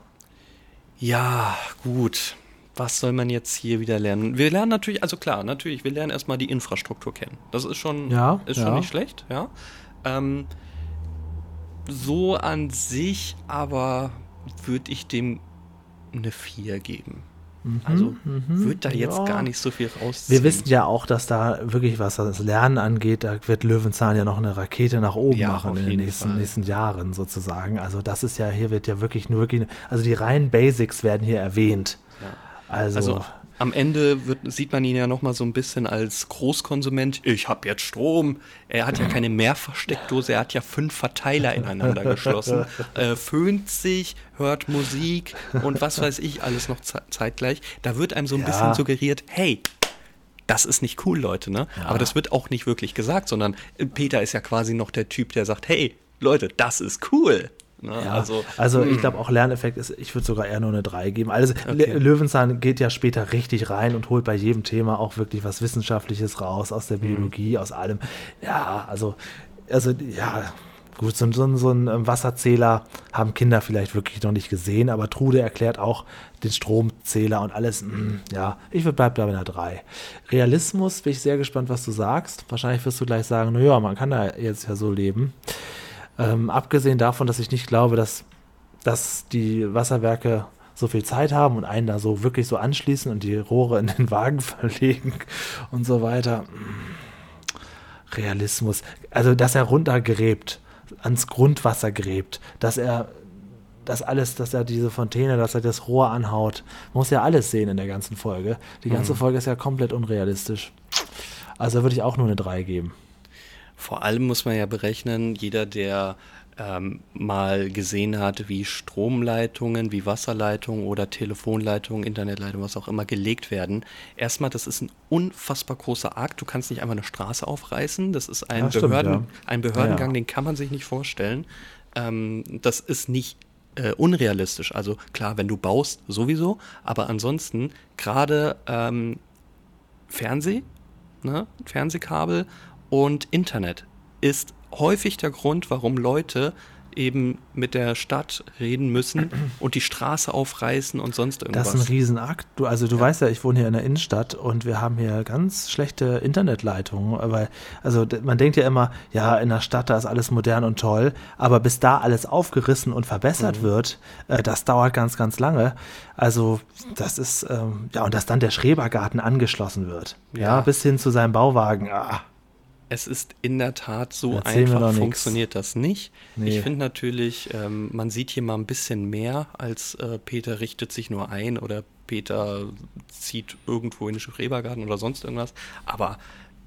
Ja, gut. Was soll man jetzt hier wieder lernen? Wir lernen natürlich, also klar, natürlich, wir lernen erstmal die Infrastruktur kennen. Das ist schon, Ja, ist ja. schon nicht schlecht, ja. Ähm, so an sich aber würde ich dem eine 4 geben. Also würde da jetzt Mhm, ja. gar nicht so viel rausziehen. Wir wissen ja auch, dass da wirklich, was das Lernen angeht, da wird Löwenzahn ja noch eine Rakete nach oben Ja, machen in den nächsten, nächsten Jahren sozusagen. Also das ist ja, hier wird ja wirklich nur wirklich, also die reinen Basics werden hier erwähnt. Ja. Also, Also am Ende wird, sieht man ihn ja noch mal so ein bisschen als Großkonsument. Ich habe jetzt Strom. Er hat ja keine Mehrfachsteckdose, er hat ja fünf Verteiler ineinander geschlossen. Äh, föhnt sich, hört Musik und was weiß ich alles noch ze zeitgleich. Da wird einem so ein Ja. bisschen suggeriert, hey, das ist nicht cool, Leute, ne? Aber das wird auch nicht wirklich gesagt, sondern äh, Peter ist ja quasi noch der Typ, der sagt, hey, Leute, das ist cool. Ne? ja, Also, also, ich hm. glaube auch Lerneffekt ist, ich würde sogar eher nur eine 3 geben. Also Okay. Löwenzahn geht ja später richtig rein und holt bei jedem Thema auch wirklich was Wissenschaftliches raus, aus der Mhm. Biologie, aus allem. Ja, also, also ja, gut, so, so, so ein ähm, Wasserzähler haben Kinder vielleicht wirklich noch nicht gesehen, aber Trude erklärt auch den Stromzähler und alles. mm, ja, ich würde bleiben bei einer 3. Realismus, bin ich sehr gespannt, was du sagst. Wahrscheinlich wirst du gleich sagen, naja, man kann da jetzt ja so leben. Ähm, abgesehen davon, dass ich nicht glaube, dass, dass die Wasserwerke so viel Zeit haben und einen da so wirklich so anschließen und die Rohre in den Wagen verlegen und so weiter. Realismus. Also, dass er runtergräbt, ans Grundwasser gräbt, dass er das alles, dass er diese Fontäne, dass er das Rohr anhaut. Man muss ja alles sehen in der ganzen Folge. Die ganze Folge ist ja komplett unrealistisch. Also würde ich auch nur eine 3 geben. Vor allem muss man ja berechnen, jeder, der ähm, mal gesehen hat, wie Stromleitungen, wie Wasserleitungen oder Telefonleitungen, Internetleitungen, was auch immer gelegt werden. Erstmal, das ist ein unfassbar großer Akt. Du kannst nicht einfach eine Straße aufreißen. Das ist ein, Ja, stimmt, Behörden, ja. ein Behördengang, ja. den kann man sich nicht vorstellen. Ähm, das ist nicht äh, unrealistisch. Also klar, wenn du baust, sowieso. Aber ansonsten, gerade ähm, Fernseh, ne, Fernsehkabel und Internet ist häufig der Grund, warum Leute eben mit der Stadt reden müssen und die Straße aufreißen und sonst irgendwas. Das ist ein Riesenakt. Du, also du ja. weißt ja, ich wohne hier in der Innenstadt und wir haben hier ganz schlechte Internetleitungen, weil, also man denkt ja immer, ja, in der Stadt, da ist alles modern und toll, aber bis da alles aufgerissen und verbessert mhm. wird, äh, das dauert ganz, ganz lange. Also das ist, ähm, ja, und dass dann der Schrebergarten angeschlossen wird, ja, ja bis hin zu seinem Bauwagen, ah. Es ist in der Tat so Erzähl einfach funktioniert das nicht. Nee. Ich finde natürlich, ähm, man sieht hier mal ein bisschen mehr als äh, Peter richtet sich nur ein oder Peter zieht irgendwo in den Schrebergarten oder sonst irgendwas. Aber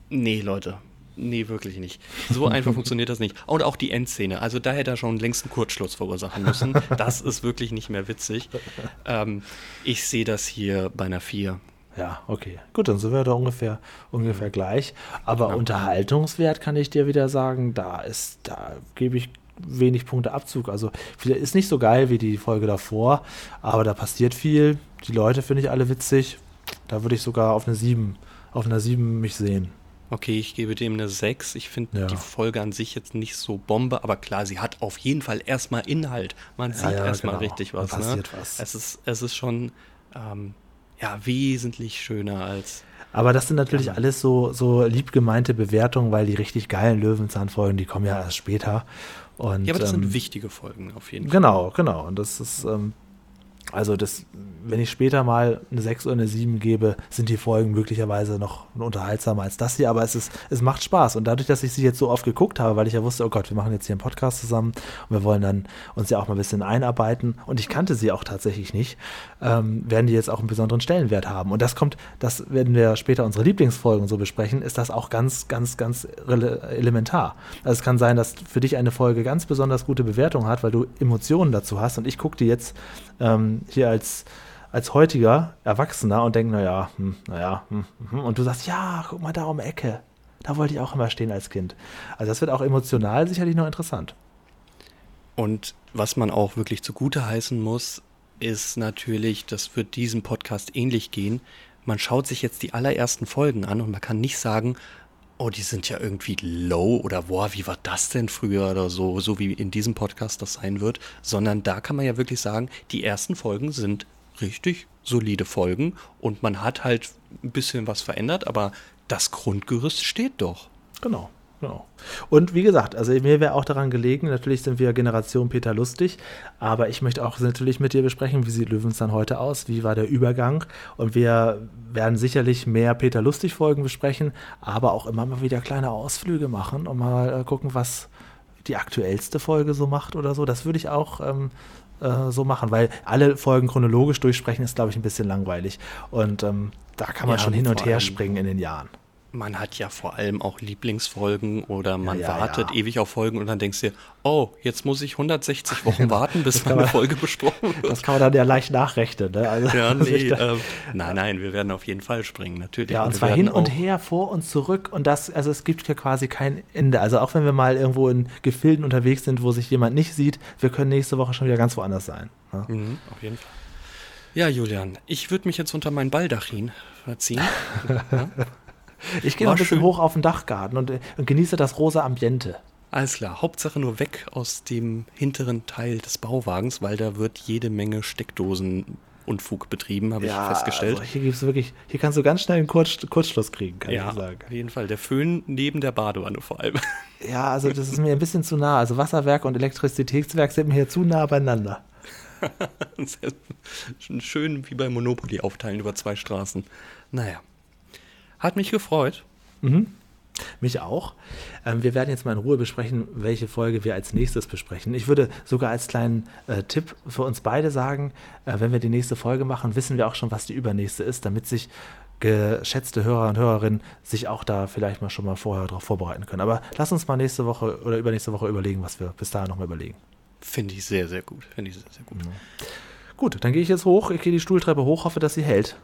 nee, Leute, Nee, wirklich nicht. So einfach funktioniert das nicht. Und auch die Endszene. Also da hätte er schon längst einen Kurzschluss verursachen müssen. Das ist wirklich nicht mehr witzig. Ähm, ich sehe das hier bei einer 4. Ja, okay. Gut, dann sind wir da ungefähr, ungefähr gleich. Aber ja. Unterhaltungswert kann ich dir wieder sagen, da ist, da gebe ich wenig Punkte Abzug. Also ist nicht so geil wie die Folge davor, aber da passiert viel. Die Leute finde ich alle witzig. Da würde ich sogar auf eine 7, auf einer 7 mich sehen. Okay, ich gebe dem eine 6. Ich finde ja. die Folge an sich jetzt nicht so Bombe, aber klar, sie hat auf jeden Fall erstmal Inhalt. Man sieht ja, erstmal genau. richtig was. Ne? passiert ne? was. Es ist, es ist schon ähm, ja, wesentlich schöner als. Aber das sind natürlich ja. alles so, so lieb gemeinte Bewertungen, weil die richtig geilen Löwenzahnfolgen, die kommen ja erst später. Und, ja, aber das ähm, sind wichtige Folgen auf jeden Fall. Genau, genau. Und das ist, ähm, also das, wenn ich später mal eine 6 oder eine 7 gebe, sind die Folgen möglicherweise noch unterhaltsamer als das hier, aber es ist, es macht Spaß. Und dadurch, dass ich sie jetzt so oft geguckt habe, weil ich ja wusste, oh Gott, wir machen jetzt hier einen Podcast zusammen und wir wollen dann uns ja auch mal ein bisschen einarbeiten und ich kannte sie auch tatsächlich nicht, ähm, werden die jetzt auch einen besonderen Stellenwert haben. Und das kommt, das werden wir später unsere Lieblingsfolgen so besprechen, ist das auch ganz, ganz, ganz elementar. Also es kann sein, dass für dich eine Folge ganz besonders gute Bewertung hat, weil du Emotionen dazu hast und ich gucke die jetzt ähm, hier als, als heutiger Erwachsener und denke, naja, hm, naja, hm, hm, und du sagst, ja, guck mal da um Ecke. Da wollte ich auch immer stehen als Kind. Also das wird auch emotional sicherlich noch interessant. Und was man auch wirklich zugute heißen muss, ist natürlich, das wird diesem Podcast ähnlich gehen. Man schaut sich jetzt die allerersten Folgen an und man kann nicht sagen, oh, die sind ja irgendwie low oder boah, wie war das denn früher oder so, so wie in diesem Podcast das sein wird, sondern da kann man ja wirklich sagen, die ersten Folgen sind richtig solide Folgen und man hat halt ein bisschen was verändert, aber das Grundgerüst steht doch. Genau. Genau. Und wie gesagt, also mir wäre auch daran gelegen, natürlich sind wir Generation Peter Lustig, aber ich möchte auch natürlich mit dir besprechen, wie sieht Löwenzahn heute aus, wie war der Übergang und wir werden sicherlich mehr Peter Lustig Folgen besprechen, aber auch immer mal wieder kleine Ausflüge machen und mal äh, gucken, was die aktuellste Folge so macht oder so. Das würde ich auch ähm, äh, so machen, weil alle Folgen chronologisch durchsprechen ist, glaube ich, ein bisschen langweilig und ähm, da kann man ja, schon hin und her springen in den Jahren man hat ja vor allem auch Lieblingsfolgen oder man ja, ja, wartet ja. ewig auf Folgen und dann denkst du dir, oh, jetzt muss ich 160 Wochen warten, bis meine Folge besprochen wird. Das kann man dann ja leicht nachrechnen. Ne? Also, ja, nee, ähm, nein, nein, wir werden auf jeden Fall springen, natürlich. Ja, und, und zwar hin und her, vor und zurück und das, also es gibt ja quasi kein Ende. Also auch wenn wir mal irgendwo in Gefilden unterwegs sind, wo sich jemand nicht sieht, wir können nächste Woche schon wieder ganz woanders sein. Ne? Mhm, auf jeden Fall. Ja, Julian, ich würde mich jetzt unter meinen Baldachin verziehen. Ich gehe noch ein bisschen schön. hoch auf den Dachgarten und, und genieße das rosa Ambiente. Alles klar. Hauptsache nur weg aus dem hinteren Teil des Bauwagens, weil da wird jede Menge Steckdosen Unfug betrieben, habe ja, ich festgestellt. Also hier gibt's wirklich, hier kannst du ganz schnell einen Kurz, Kurzschluss kriegen, kann ja, ich sagen. Auf jeden Fall. Der Föhn neben der Badewanne vor allem. Ja, also das ist mir ein bisschen zu nah. Also Wasserwerk und Elektrizitätswerk sind mir hier zu nah beieinander. Schön wie bei Monopoly aufteilen über zwei Straßen. Naja. Hat mich gefreut. Mhm. Mich auch. Ähm, wir werden jetzt mal in Ruhe besprechen, welche Folge wir als nächstes besprechen. Ich würde sogar als kleinen äh, Tipp für uns beide sagen, äh, wenn wir die nächste Folge machen, wissen wir auch schon, was die übernächste ist, damit sich geschätzte Hörer und Hörerinnen sich auch da vielleicht mal schon mal vorher darauf vorbereiten können. Aber lass uns mal nächste Woche oder übernächste Woche überlegen, was wir bis dahin nochmal überlegen. Finde ich sehr, sehr gut. Finde ich sehr, sehr gut. Mhm. Gut, dann gehe ich jetzt hoch. Ich gehe die Stuhltreppe hoch, hoffe, dass sie hält.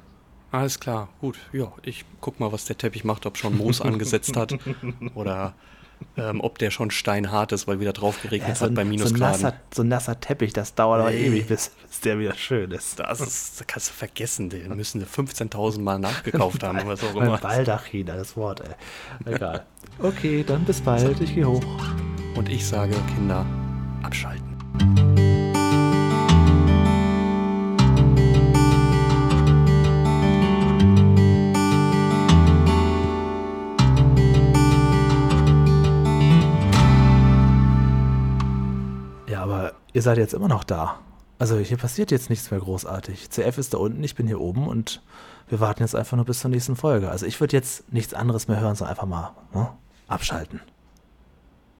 Alles klar, gut. Ja, ich guck mal, was der Teppich macht, ob schon Moos angesetzt hat oder ähm, ob der schon steinhart ist, weil wieder drauf geregnet ja, so hat bei Minusgraden. So, nasser, so ein nasser Teppich, das dauert aber ewig, bis, bis, der wieder schön ist. Das, ist, das kannst du vergessen, den müssen 15.000 Mal nachgekauft haben. oder so immer. Baldachin, das Wort, ey. Egal. Okay, dann bis bald, ich gehe hoch. Und ich sage, Kinder, abschalten. Ihr seid jetzt immer noch da. Also hier passiert jetzt nichts mehr großartig. CF ist da unten, ich bin hier oben und wir warten jetzt einfach nur bis zur nächsten Folge. Also ich würde jetzt nichts anderes mehr hören, sondern einfach mal ne, abschalten.